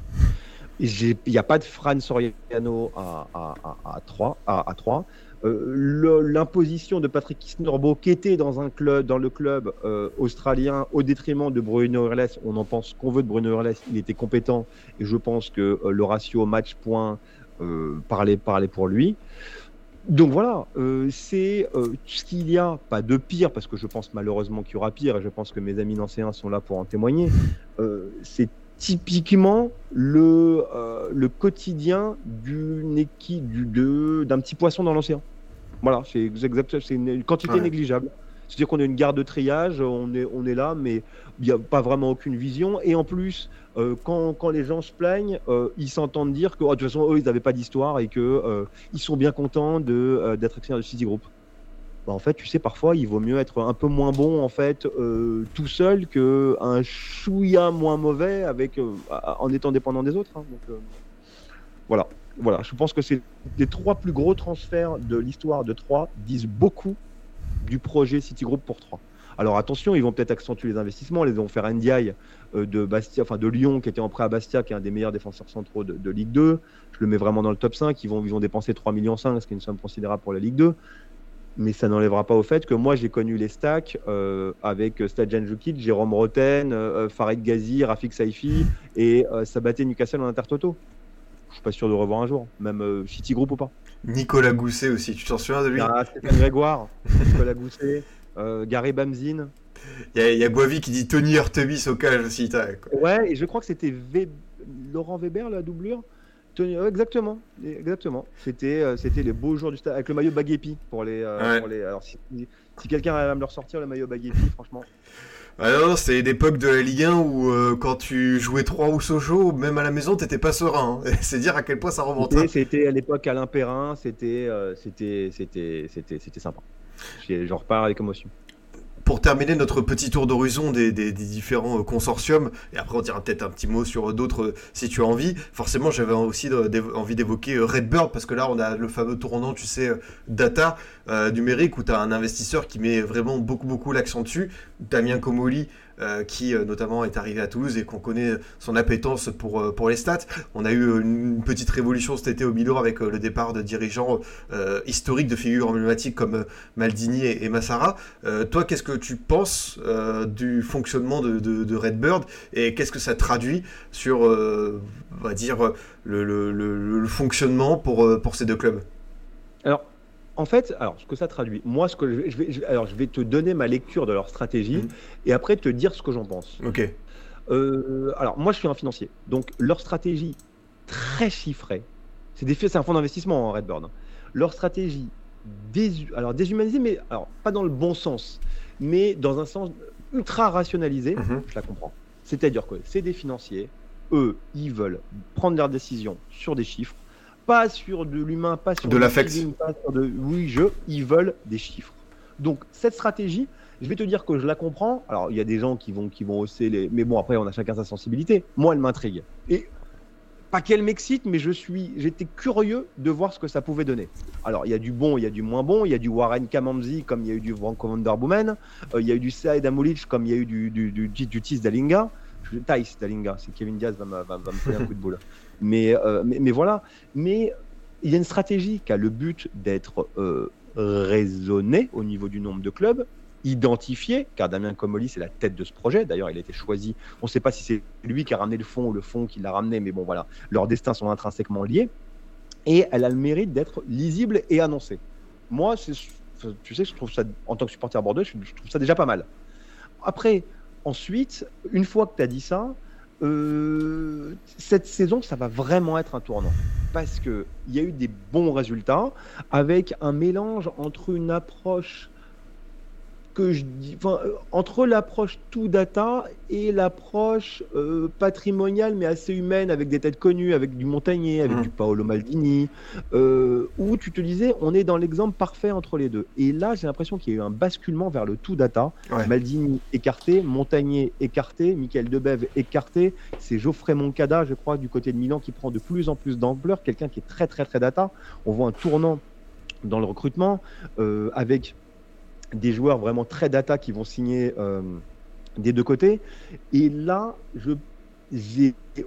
Il n'y a pas de Fran Soriano à, à, à, à 3. À, à 3. Euh, L'imposition de Patrick Kisnorbo, qui était dans, un club, dans le club euh, australien au détriment de Bruno Urles, on en pense qu'on veut de Bruno Urles, il était compétent et je pense que euh, le ratio match-point euh, parlait, parlait pour lui. Donc voilà, euh, c'est euh, ce qu'il y a, pas de pire, parce que je pense malheureusement qu'il y aura pire, et je pense que mes amis nancéens sont là pour en témoigner. Euh, c'est typiquement le, euh, le quotidien d'une équipe, du, de- d'un petit poisson dans l'océan. Voilà, c'est exact, c'est une, quantité Ouais. négligeable. C'est-à-dire qu'on a une gare de triage, on est, on est là, mais il n'y a pas vraiment aucune vision. Et en plus, euh, quand, quand les gens se plaignent, euh, ils s'entendent dire que oh, de toute façon, eux, ils n'avaient pas d'histoire et euh, ils sont bien contents de, d'être actionnaires de City Group. Bah, en fait, tu sais, parfois, il vaut mieux être un peu moins bon en fait euh, tout seul que un chouïa moins mauvais avec euh, en étant dépendant des autres. hein. Euh, voilà, voilà. Je pense que c'est les trois plus gros transferts de l'histoire de Troyes disent beaucoup du projet Citigroup pour Troyes. Alors attention, ils vont peut-être accentuer les investissements. Ils vont faire NDI euh, de Bastia, enfin de Lyon, qui était en prêt à Bastia, qui est un des meilleurs défenseurs centraux de, de Ligue 2. Je le mets vraiment dans le top 5. Ils vont, ils vont dépenser 3,5 millions, ce qui est une somme considérable pour la Ligue 2. Mais ça n'enlèvera pas au fait que moi j'ai connu les stacks euh, avec Stadjan Jukic, Jérôme Roten, euh, Farid Ghazi, Rafik Saifi et euh, battait Newcastle en intertoto. Je suis pas sûr de revoir un jour, même euh, City Group ou pas. Nicolas Gousset aussi, tu t'en souviens de lui? Ah, Stéphane Grégoire, Nicolas Gousset, euh, Gary Bamzine. Il y, a- il y a Boivy qui dit Tony Hurtebis au cage aussi. Ouais, et je crois que c'était Laurent Weber, la doublure? Exactement, exactement. C'était, euh, c'était les beaux jours du stade avec le maillot Baguepi pour les. euh, Ouais. pour les alors si, si quelqu'un à me le ressortir le maillot Baguepi, franchement. Ah non, non, c'était l'époque de la Ligue 1 où euh, quand tu jouais 3 ou Sochaux, même à la maison, t'étais pas serein. hein. C'est dire à quel point ça remonte. C'était, c'était à l'époque Alain Perrin, c'était, c'était, c'était, c'était, c'était sympa. J'en repars avec émotion. Pour terminer notre petit tour d'horizon des, différents euh, consortiums, et après on dira peut-être un petit mot sur euh, d'autres euh, si tu as envie, forcément j'avais aussi envie d'évoquer Redbird, parce que là on a le fameux tournant, tu sais, data numérique, où tu as un investisseur qui met vraiment beaucoup beaucoup l'accent dessus, Damien Comoli, euh, qui euh, notamment est arrivé à Toulouse et qu'on connaît son appétence pour, euh, pour les stats. On a eu une petite révolution cet été au Milan avec le départ de dirigeants historiques, de figures emblématiques comme Maldini et, Massara. Toi, qu'est-ce que tu penses du fonctionnement de, de- de Redbird et qu'est-ce que ça traduit sur, on va dire, le, le- fonctionnement pour, pour ces deux clubs? Alors, en fait, alors ce que ça traduit, moi, ce que je vais, je vais- je vais- alors je vais te donner ma lecture de leur stratégie Mhm. et après te dire ce que j'en pense. Ok. Euh, alors, moi, je suis un financier. Donc, leur stratégie très chiffrée, c'est des c'est un fonds d'investissement en hein. Leur stratégie désu- alors déshumanisée, mais alors pas dans le bon sens, mais dans un sens ultra rationalisé. Mhm. Je la comprends. C'est-à-dire que c'est des financiers. Eux, ils veulent prendre leurs décisions sur des chiffres, pas sur de l'humain, pas sur De l'affect. de oui je. Ils veulent des chiffres. Donc cette stratégie, je vais te dire que je la comprends. Alors, il y a des gens qui vont, qui vont hausser les. Mais bon, après, on a chacun sa sensibilité. Moi, elle m'intrigue. Et pas qu'elle m'excite, mais je suis, j'étais curieux de voir ce que ça pouvait donner. Alors, il y a du bon, il y a du moins bon. Il y a du Warren Kamamzi, comme il y a eu du Franco Vanderboomen. Euh, il y a eu du Saïd Amulic, comme il y a eu du, du, du, du, du Tis Dalinga. Je- Thais Dalinga, c'est Kevin Diaz va, va, me faire un coup de boule. Mais, euh, mais, voilà. Mais il y a une stratégie qui a le but d'être euh, raisonnée au niveau du nombre de clubs, identifié, car Damien Comoli, c'est la tête de ce projet. D'ailleurs, il a été choisi. On ne sait pas si c'est lui qui a ramené le fond ou le fond qui l'a ramené, mais bon, voilà, leurs destins sont intrinsèquement liés. Et elle a le mérite d'être lisible et annoncée. Moi, tu sais, je trouve ça, en tant que supporter bordeaux, je, je trouve ça déjà pas mal. Après, ensuite, une fois que tu as dit ça, euh, cette saison, ça va vraiment être un tournant. Parce qu'il y a eu des bons résultats avec un mélange entre une approche que je dis, enfin, euh, entre l'approche tout data et l'approche euh, patrimoniale mais assez humaine avec des têtes connues, avec du Montagnier, avec Mhm. du Paolo Maldini, euh, où tu te disais on est dans l'exemple parfait entre les deux. Et là, j'ai l'impression qu'il y a eu un basculement vers le tout data. Ouais. Maldini écarté, Montagnier écarté, Michael Debève écarté. C'est Geoffrey Moncada, je crois, du côté de Milan qui prend de plus en plus d'ampleur, quelqu'un qui est très très très data. On voit un tournant dans le recrutement euh, avec des joueurs vraiment très data qui vont signer euh, des deux côtés. Et là,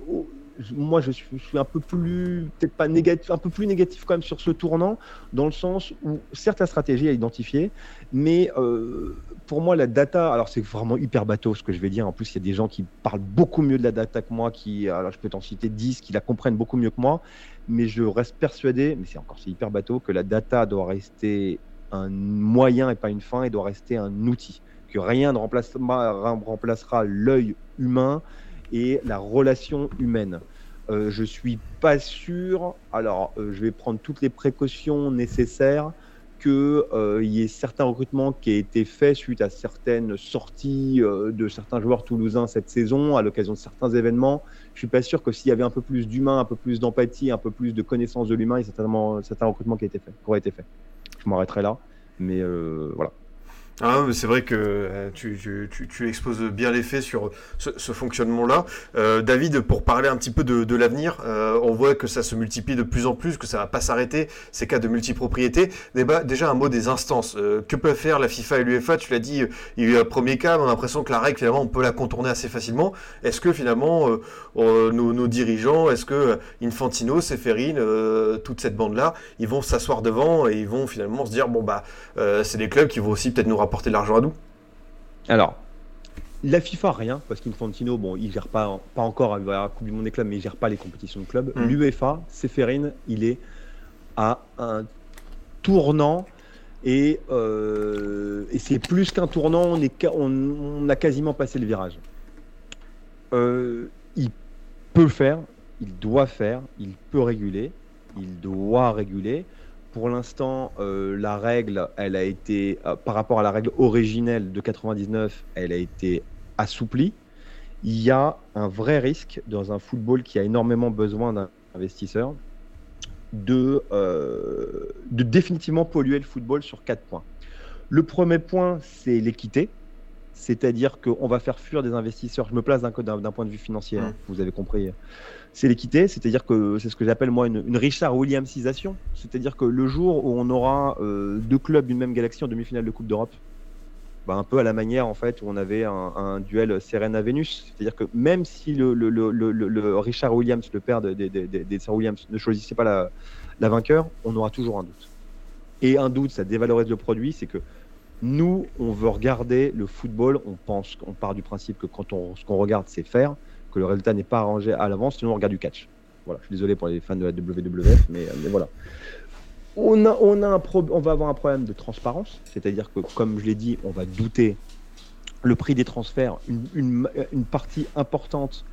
oh, moi, je suis, un peu plus, peut-être pas négatif, un peu plus négatif quand même sur ce tournant, dans le sens où, certes, la stratégie à identifier, mais euh, pour moi, la data, alors c'est vraiment hyper bateau ce que je vais dire. En plus, il y a des gens qui parlent beaucoup mieux de la data que moi, qui, alors je peux t'en citer 10, qui la comprennent beaucoup mieux que moi, mais je reste persuadé, mais c'est encore c'est hyper bateau, que la data doit rester un moyen et pas une fin, et doit rester un outil. Que rien ne remplacera, l'œil humain et la relation humaine. Euh, je suis pas sûr. Alors, euh, je vais prendre toutes les précautions nécessaires que euh, y ait certains recrutements qui aient été faits suite à certaines sorties euh, de certains joueurs toulousains cette saison, à l'occasion de certains événements. Je suis pas sûr que s'il y avait un peu plus d'humain, un peu plus d'empathie, un peu plus de connaissance de l'humain, il y a certainement certains recrutements qui auraient été faits. Je m'arrêterai là. Mais euh, voilà. Ah, c'est vrai que euh, tu, tu, tu, exposes bien les faits sur ce, ce fonctionnement-là. Euh, David, pour parler un petit peu de, de l'avenir, euh, on voit que ça se multiplie de plus en plus, que ça va pas s'arrêter, ces cas de multipropriété. Débat, déjà un mot des instances. Euh, que peuvent faire la FIFA et l'UEFA? Tu l'as dit, il y a eu un premier cas, mais on a l'impression que la règle, finalement, on peut la contourner assez facilement. Est-ce que finalement, euh, euh, nos, nos, dirigeants, est-ce que Infantino, Seferin, euh, toute cette bande-là, ils vont s'asseoir devant et ils vont finalement se dire, bon, bah, euh, c'est des clubs qui vont aussi peut-être nous rapporter de l'argent à nous Alors, la FIFA, rien, parce qu'Infantino, bon, il gère pas, pas encore à la Coupe du Monde des clubs, mais il gère pas les compétitions de clubs. Mm. L'UEFA, Seferin, il est à un tournant. Et, euh, et c'est plus qu'un tournant, on, est, on, on a quasiment passé le virage. Euh, il peut faire, il doit faire, il peut réguler, il doit réguler. Pour l'instant, euh, la règle, elle a été, euh, par rapport à la règle originelle de 99, elle a été assouplie. Il y a un vrai risque dans un football qui a énormément besoin d'investisseurs euh, de définitivement polluer le football sur quatre points. Le premier point, c'est l'équité. C'est-à-dire qu'on va faire fuir des investisseurs. Je me place d'un point de vue financier, hein, vous avez compris. C'est l'équité, c'est-à-dire que c'est ce que j'appelle moi une, une Richard Williamsisation. C'est-à-dire que le jour où on aura euh, deux clubs d'une même galaxie en demi-finale de Coupe d'Europe, bah, un peu à la manière en fait où on avait un, un duel Serena-Vénus. C'est-à-dire que même si le, le- le- le- le- le Richard Williams, le père de- de- de- de- des Sir Williams, ne choisissait pas la, la vainqueur, on aura toujours un doute. Et un doute, ça dévalorise le produit, c'est que nous, on veut regarder le football, on pense, on part du principe que quand on, ce qu'on regarde, c'est faire, que le résultat n'est pas arrangé à l'avance, sinon on regarde du catch. Voilà, je suis désolé pour les fans de la WWF, mais, mais voilà. On, a, on, a un on va avoir un problème de transparence, c'est-à-dire que, comme je l'ai dit, on va douter le prix des transferts, une, partie importante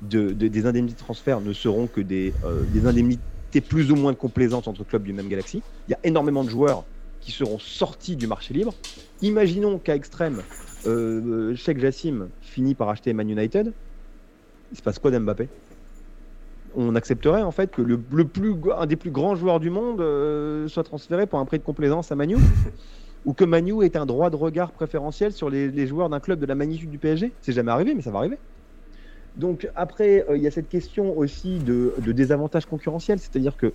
de- des indemnités de transfert ne seront que des, euh, des indemnités plus ou moins complaisantes entre clubs du même galaxie. Il y a énormément de joueurs qui seront sortis du marché libre. Imaginons qu'à extrême, euh, euh, Sheikh Jassim finit par acheter Man United. Il se passe quoi d'Mbappé? On accepterait en fait que le, plus, un des plus grands joueurs du monde euh, soit transféré pour un prix de complaisance à Manu Ou que Manu ait un droit de regard préférentiel sur les, joueurs d'un club de la magnitude du PSG C'est jamais arrivé, mais ça va arriver. Donc après, euh, il y a cette question aussi de, de désavantage concurrentiel, c'est-à-dire que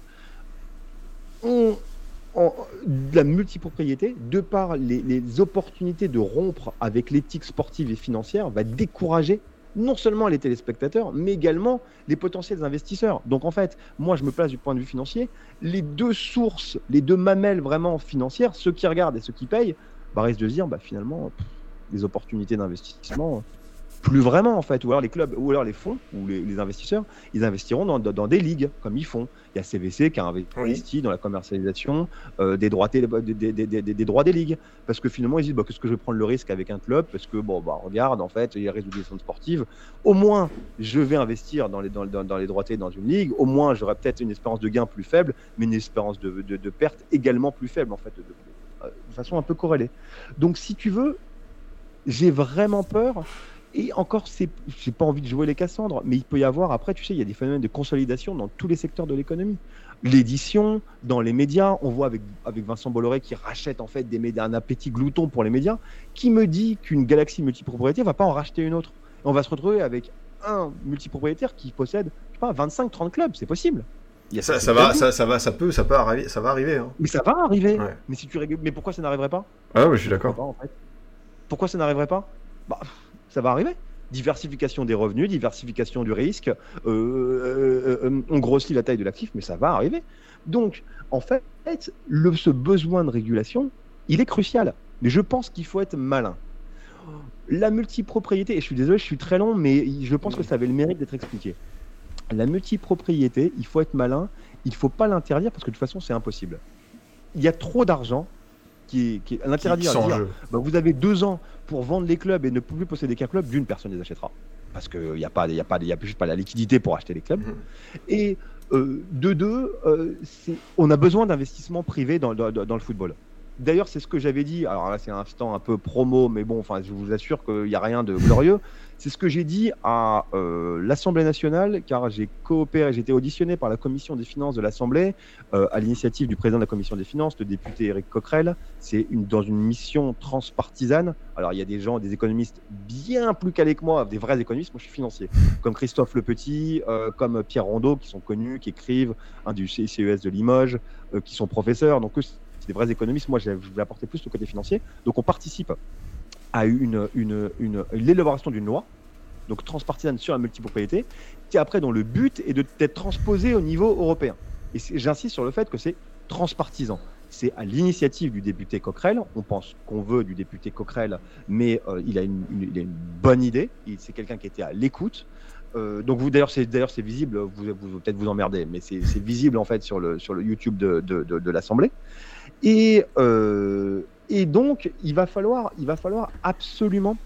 on, la multipropriété, de par les, opportunités de rompre avec l'éthique sportive et financière, va décourager non seulement les téléspectateurs, mais également les potentiels investisseurs. Donc en fait, moi je me place du point de vue financier, les deux sources, les deux mamelles vraiment financières, ceux qui regardent et ceux qui payent, bah, risquent de se dire bah, finalement, les opportunités d'investissement, plus vraiment en fait, ou alors les clubs, ou alors les fonds, ou les, les investisseurs, ils investiront dans, dans- dans des ligues, comme ils font. Il y a CVC qui a investi dans la commercialisation euh, des, droits des, des- des- des- des droits des ligues. Parce que finalement, ils disent bah, qu'est-ce que je vais prendre le risque avec un club? Parce que, bon, bah, regarde, en fait, il y a résolution sportive. Au moins, je vais investir dans les, dans, dans- dans les droits dans une ligue. Au moins, j'aurai peut-être une espérance de gain plus faible, mais une espérance de, de- de perte également plus faible, en fait, de- de façon un peu corrélée. Donc, si tu veux, j'ai vraiment peur. Et encore, c'est, j'ai pas envie de jouer les Cassandres, mais il peut y avoir, après, tu sais, il y a des phénomènes de consolidation dans tous les secteurs de l'économie. L'édition, dans les médias, on voit avec, avec Vincent Bolloré qui rachète en fait des médias, un appétit glouton pour les médias. Qui me dit qu'une galaxie multipropriété va pas en racheter une autre Et on va se retrouver avec un multipropriétaire qui possède, je sais pas, 25-30 clubs, c'est possible. Il y a Ça, va, ça, ça va, ça peut, ça peut arriver, ça va arriver. Hein. Mais ça va arriver. Ouais. Mais si tu mais pourquoi ça n'arriverait pas? Ah ouais, je suis d'accord. pas, en fait Pourquoi ça n'arriverait pas? Bah, Ça va arriver. Diversification des revenus, diversification du risque. euh, euh, euh, on grossit la taille de l'actif, mais ça va arriver. Donc, en fait, ce besoin de régulation, il est crucial. Mais je pense qu'il faut être malin. La multipropriété, et je suis désolé, je suis très long, mais je pense que ça avait le mérite d'être expliqué. La multipropriété, il faut être malin, il ne faut pas l'interdire parce que de toute façon, c'est impossible. Il y a trop d'argent qui est, qui est l'interdire. bah, vous avez deux ans pour vendre les clubs et ne plus posséder qu'un club, d'une personne les achètera. Parce qu'il n'y a, pas, y a, pas, y a juste pas la liquidité pour acheter les clubs. Mhm. Et euh, de deux, euh, on a besoin d'investissements privés dans, dans- dans le football. D'ailleurs, c'est ce que j'avais dit. Alors là, c'est un instant un peu promo, mais bon, enfin, je vous assure qu'il n'y a rien de glorieux. C'est ce que j'ai dit à euh, l'Assemblée nationale, car j'ai coopéré, j'ai été auditionné par la commission des finances de l'Assemblée, euh, à l'initiative du président de la commission des finances, le député Éric Coquerel. C'est dans une mission transpartisane. Alors, il y a des gens, des économistes bien plus calés que moi, des vrais économistes. Moi, je suis financier, comme Christophe Le Petit, euh, comme Pierre Rondeau, qui sont connus, qui écrivent, un du CES de Limoges, qui sont professeurs. Donc, c'est des vrais économistes. Moi, je vais apporter plus le côté financier. Donc, on participe à une, une, une, l'élaboration d'une loi, donc transpartisane sur la multipropriété, qui après dont le but est d'être transposé au niveau européen. Et j'insiste sur le fait que c'est transpartisan. C'est à l'initiative du député Coquerel. On pense qu'on veut du député Coquerel, mais euh, il, a une, il, a une, bonne idée. C'est quelqu'un qui était à l'écoute. Euh, donc vous d'ailleurs c'est d'ailleurs c'est visible. Vous, vous peut-être vous emmerder, mais c'est visible en fait sur le sur le YouTube de, de, de, de l'Assemblée. Et euh, et donc, il va falloir, il va falloir absolument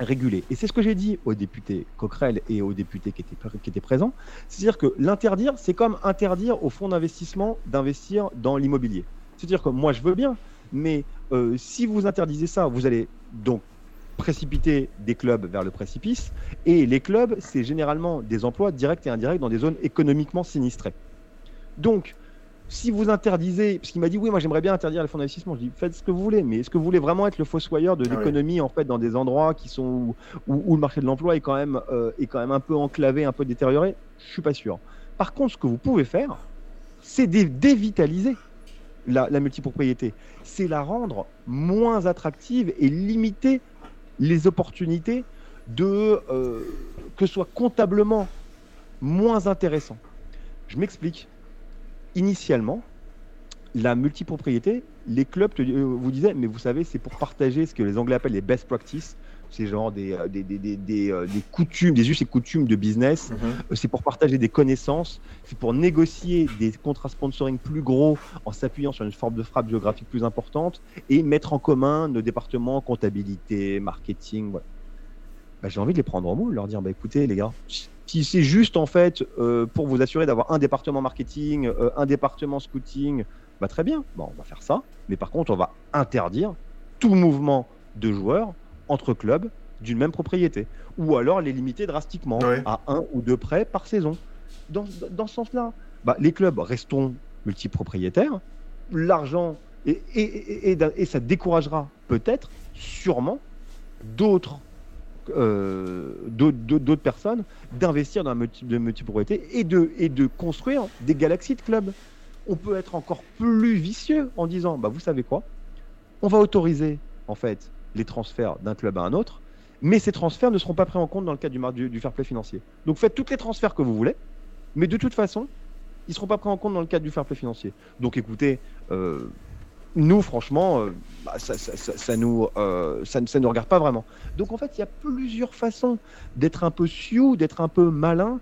réguler. Et c'est ce que j'ai dit aux députés Coquerel et aux députés qui étaient, présents. C'est-à-dire que l'interdire, c'est comme interdire aux fonds d'investissement d'investir dans l'immobilier. C'est-à-dire que moi, je veux bien, mais euh, si vous interdisez ça, vous allez donc précipiter des clubs vers le précipice. Et les clubs, c'est généralement des emplois directs et indirects dans des zones économiquement sinistrées. Donc, si vous interdisez, parce qu'il m'a dit oui, moi j'aimerais bien interdire les fonds d'investissement. Je dis faites ce que vous voulez, mais est-ce que vous voulez vraiment être le fossoyeur de ah l'économie en fait dans des endroits qui sont où, le marché de l'emploi est quand même euh, est quand même un peu enclavé, un peu détérioré? Je suis pas sûr. Par contre, ce que vous pouvez faire, c'est dévitaliser la, la multipropriété, c'est la rendre moins attractive et limiter les opportunités de euh, que ce soit comptablement moins intéressant. Je m'explique initialement, la multipropriété, les clubs euh, vous disaient, mais vous savez, c'est pour partager ce que les Anglais appellent les best practices. C'est genre des, euh, des, des, des, euh, des, coutumes, des us et coutumes de business. Mhm. C'est pour partager des connaissances. C'est pour négocier des contrats sponsoring plus gros en s'appuyant sur une forme de frappe géographique plus importante et mettre en commun nos départements comptabilité, marketing. Voilà. Bah, J'ai envie de les prendre en mot, leur dire bah, écoutez, les gars, si c'est juste en fait euh, pour vous assurer d'avoir un département marketing, euh, un département scouting, bah très bien, on va faire ça. Mais par contre, on va interdire tout mouvement de joueurs entre clubs d'une même propriété, ou alors les limiter drastiquement à un ou deux prêts par saison. Dans, dans ce sens-là, bah, les clubs restons multipropriétaires, l'argent et, et, et, et, ça découragera peut-être, sûrement, d'autres euh, d'autres personnes d'investir dans la multi, de multipropriété et de, et de construire des galaxies de clubs. On peut être encore plus vicieux en disant, bah, vous savez quoi? On va autoriser en fait les transferts d'un club à un autre, mais ces transferts ne seront pas pris en compte dans le cadre du, du, fair play financier. Donc faites tous les transferts que vous voulez, mais de toute façon, ils ne seront pas pris en compte dans le cadre du fair play financier. Donc écoutez, euh, nous, franchement, euh, bah, ça, nous, euh, ne nous regarde pas vraiment. Donc, en fait, il y a plusieurs façons d'être un peu sioux, d'être un peu malin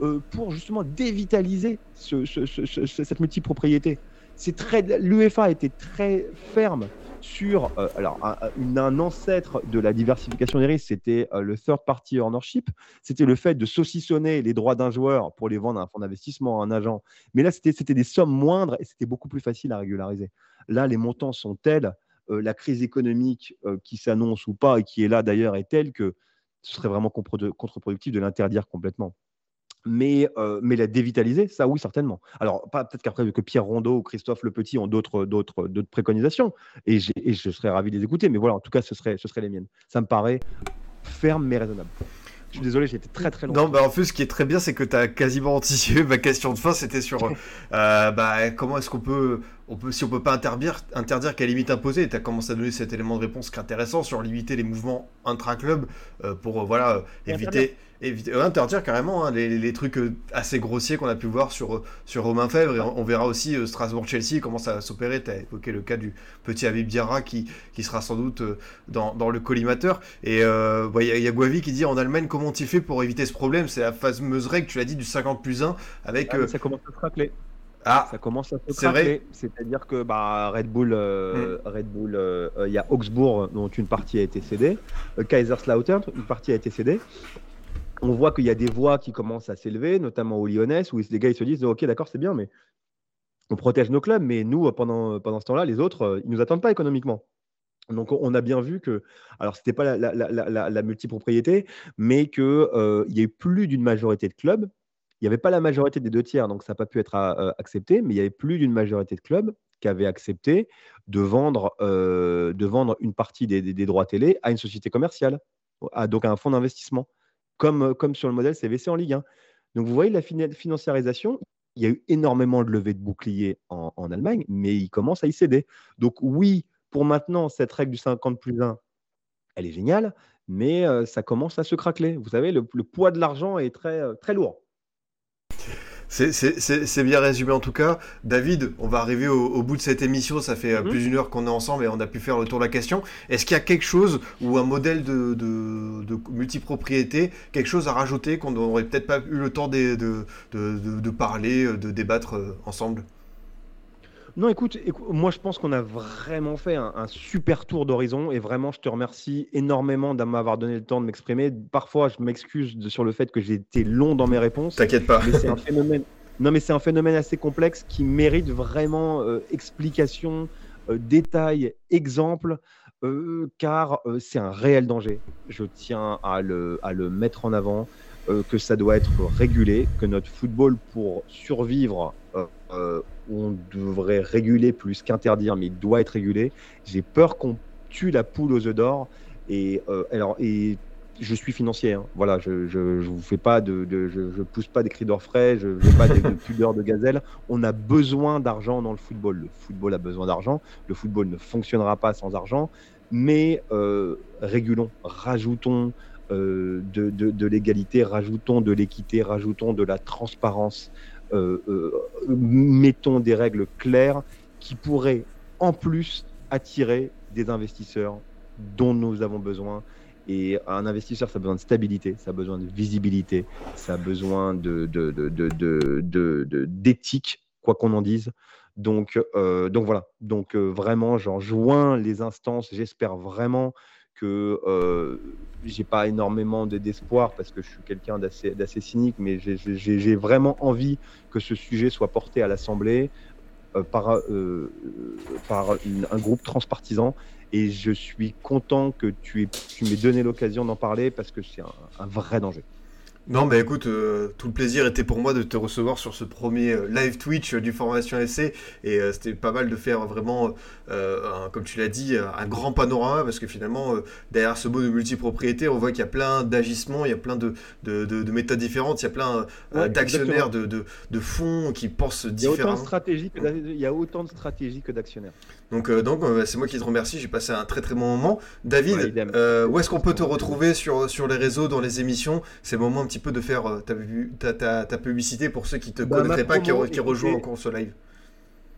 euh, pour justement dévitaliser ce, ce, ce, cette multipropriété. C'est très, l'UEFA été très ferme sur, euh, alors, un, ancêtre de la diversification des risques, c'était euh, le third party ownership. C'était le fait de saucissonner les droits d'un joueur pour les vendre à un fonds d'investissement, à un agent. Mais là, c'était des sommes moindres et c'était beaucoup plus facile à régulariser. Là, les montants sont tels, euh, la crise économique qui s'annonce ou pas, et qui est là d'ailleurs, est telle que ce serait vraiment contre-productif de l'interdire complètement. Mais, euh, mais la dévitaliser, ça oui, certainement. Alors, peut-être qu'après, que Pierre Rondeau ou Christophe Le Petit ont d'autres préconisations, et, et, je serais ravi de les écouter, mais voilà, en tout cas, ce serait, ce serait les miennes. Ça me paraît ferme mais raisonnable. Je suis désolé, j'ai été très très long. Non, bah en plus, ce qui est très bien, c'est que tu as quasiment anticipé ma question de fin. C'était sur euh, bah, comment est-ce qu'on peut on peut, si on peut pas interdire, interdire qu'à limite imposer, tu as commencé à donner cet élément de réponse qui est intéressant sur limiter les mouvements intra-club euh, pour euh, voilà, éviter, éviter euh, interdire carrément hein, les, les, trucs euh, assez grossiers qu'on a pu voir sur, sur Romain Fèvre. Et on, on verra aussi Strasbourg-Chelsea comment ça va s'opérer. Tu as évoqué le cas du petit Habib Diarra qui, qui sera sans doute dans, dans le collimateur. Et il bah, y, y, a Guavi qui dit en Allemagne comment tu fais pour éviter ce problème? C'est la fameuse règle, tu l'as dit, du 50 plus 1 avec. Ah, ça commence à se rappeler. Ah, ça commence à se craquer. C'est-à-dire que bah, Red Bull, euh, mm. Red Bull, euh, il y a Augsbourg dont une partie a été cédée, euh, Kaiserslautern une partie a été cédée. On voit qu'il y a des voix qui commencent à s'élever, notamment au Lyonnais, où les gars ils se disent ok d'accord c'est bien, mais on protège nos clubs, mais nous, pendant, pendant ce temps-là, les autres, ils ne nous attendent pas économiquement. Donc, on a bien vu que, alors, ce n'était pas la, multipropriété, mais qu'il y a eu plus d'une majorité de clubs. Il n'y avait pas la majorité des deux tiers, donc ça n'a pas pu être accepté, mais il y avait plus d'une majorité de clubs qui avaient accepté de vendre, de vendre une partie des, droits télé à une société commerciale, donc à un fonds d'investissement, comme, sur le modèle CVC en Ligue 1. Donc, vous voyez la financiarisation, il y a eu énormément de levées de boucliers en, Allemagne, mais il commence à y céder. Donc, oui, pour maintenant, cette règle du 50 plus 1, elle est géniale, mais ça commence à se craqueler. Vous savez, le, poids de l'argent est très, très lourd. C'est bien résumé en tout cas. David, on va arriver au, bout de cette émission. Ça fait mmh plus d'une heure qu'on est ensemble et on a pu faire le tour de la question. Est-ce qu'il y a quelque chose ou un modèle de, de, multipropriété, quelque chose à rajouter qu'on n'aurait peut-être pas eu le temps de, de, parler, de débattre ensemble? Non, écoute, moi je pense qu'on a vraiment fait un, super tour d'horizon et vraiment je te remercie énormément de m'avoir donné le temps de m'exprimer. Parfois, je m'excuse sur le fait que j'ai été long dans mes réponses. T'inquiète pas. Mais c'est un phénomène. Non, mais c'est un phénomène assez complexe qui mérite vraiment euh, explication, euh, détail, exemple, euh, car c'est un réel danger. Je tiens à le, à le mettre en avant, que ça doit être régulé, que notre football, pour survivre on devrait réguler plus qu'interdire, mais il doit être régulé. J'ai peur qu'on tue la poule aux œufs d'or. Et, euh, alors, et je suis financier. Hein. Voilà, je, je, vous fais pas de, je, pousse pas des cris d'orfraie, je n'ai pas des, de pudeur de gazelle. On a besoin d'argent dans le football. Le football a besoin d'argent. Le football ne fonctionnera pas sans argent. Mais euh, régulons, rajoutons euh, de, de l'égalité, rajoutons de l'équité, rajoutons de la transparence. Euh, euh, mettons des règles claires qui pourraient en plus attirer des investisseurs dont nous avons besoin. Et un investisseur, ça a besoin de stabilité, ça a besoin de visibilité, ça a besoin de, d'éthique, quoi qu'on en dise. Donc, euh, donc voilà. Donc vraiment, j'en joins les instances. J'espère vraiment que euh, j'ai pas énormément d'espoir parce que je suis quelqu'un d'assez cynique, mais j'ai vraiment envie que ce sujet soit porté à l'Assemblée euh, par, euh, un groupe transpartisan. Et je suis content que tu m'aies donné l'occasion d'en parler parce que c'est un vrai danger. Non, mais écoute, euh, tout le plaisir était pour moi de te recevoir sur ce premier euh, live Twitch euh, du Formation SC. Et c'était pas mal de faire vraiment, comme tu l'as dit, un grand panorama parce que finalement, derrière ce mot de multipropriété, on voit qu'il y a plein d'agissements, il y a plein de, de, de, méthodes différentes, il y a plein d'actionnaires, de, de, fonds qui pensent différemment. Il y a autant de stratégies que d'actionnaires. Donc, donc c'est moi qui te remercie, j'ai passé un très très bon moment. David, où est-ce qu'on peut te retrouver sur, sur les réseaux, dans les émissions? Ces moments un petit peu de faire euh, ta, ta, ta, publicité pour ceux qui te bah, connaîtraient pas, qui, encore ce live.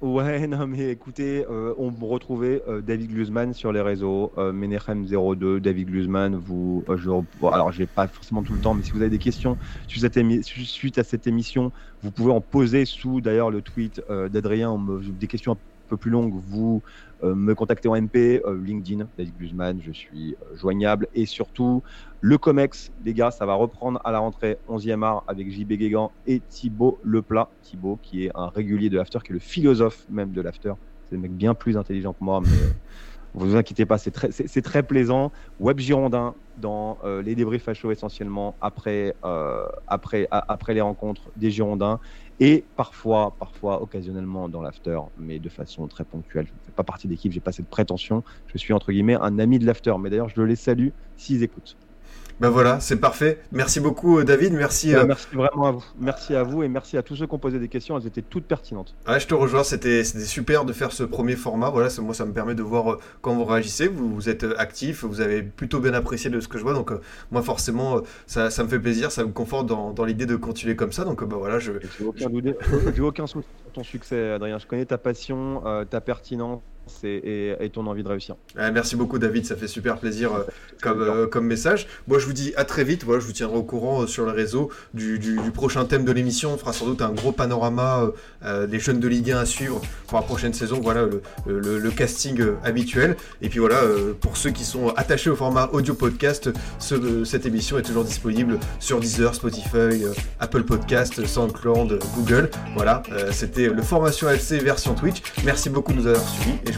Ouais, non, mais écoutez, euh, on retrouvait euh, David Glusman sur les réseaux, euh, Menechem02, David Glusman. Vous, je, alors, j'ai pas forcément tout le temps, mais si vous avez des questions suite à cette émission, vous pouvez en poser sous d'ailleurs le tweet d'Adrien, des questions un peu plus longues, vous euh, me contacter en MP, euh, LinkedIn, David Guzman, je suis euh, joignable. Et surtout, le COMEX, les gars, ça va reprendre à la rentrée 11e art avec JB Guégan et Thibaut Leplat. Thibaut, qui est un régulier de l'after, qui est le philosophe même de l'after. C'est un mec bien plus intelligent que moi, mais vous vous inquiétez pas, c'est très, c'est, très plaisant. Web Girondin dans les débris fachos essentiellement après, après, après les rencontres des Girondins et parfois, parfois, occasionnellement dans l'after, mais de façon très ponctuelle. Je ne fais pas partie d'équipe, j'ai pas cette prétention. Je suis entre guillemets un ami de l'after, mais d'ailleurs je les salue s'ils écoutent. Ben voilà, c'est parfait. Merci beaucoup, euh, David. Merci. Ben, euh, merci vraiment à vous. Merci à vous et merci à tous ceux qui ont posé des questions. Elles étaient toutes pertinentes. Ouais, je te rejoins. C'était super de faire ce premier format. Voilà, moi, ça me permet de voir euh, quand vous réagissez. Vous, vous, êtes actif. Vous avez plutôt bien apprécié de ce que je vois. Donc, moi, forcément, ça, ça, me fait plaisir. Ça me conforte dans, dans l'idée de continuer comme ça. Donc, bah voilà, je. J'ai aucun, aucun souci sur ton succès, Adrien. Je connais ta passion, ta pertinence et, et ton envie de réussir. Ah, merci beaucoup David, ça fait super plaisir euh, comme, euh, comme message. Moi je vous dis à très vite, voilà, je vous tiendrai au courant euh, sur le réseau du, du- du prochain thème de l'émission. On fera sans doute un gros panorama des jeunes de Ligue 1 à suivre pour la prochaine saison. Voilà le, le- le casting habituel. Et puis voilà, pour ceux qui sont attachés au format audio podcast, ce- cette émission est toujours disponible sur Deezer, Spotify, Apple Podcast, SoundCloud, Google. Voilà, c'était le Formation FC version Twitch. Merci beaucoup de nous avoir suivis et je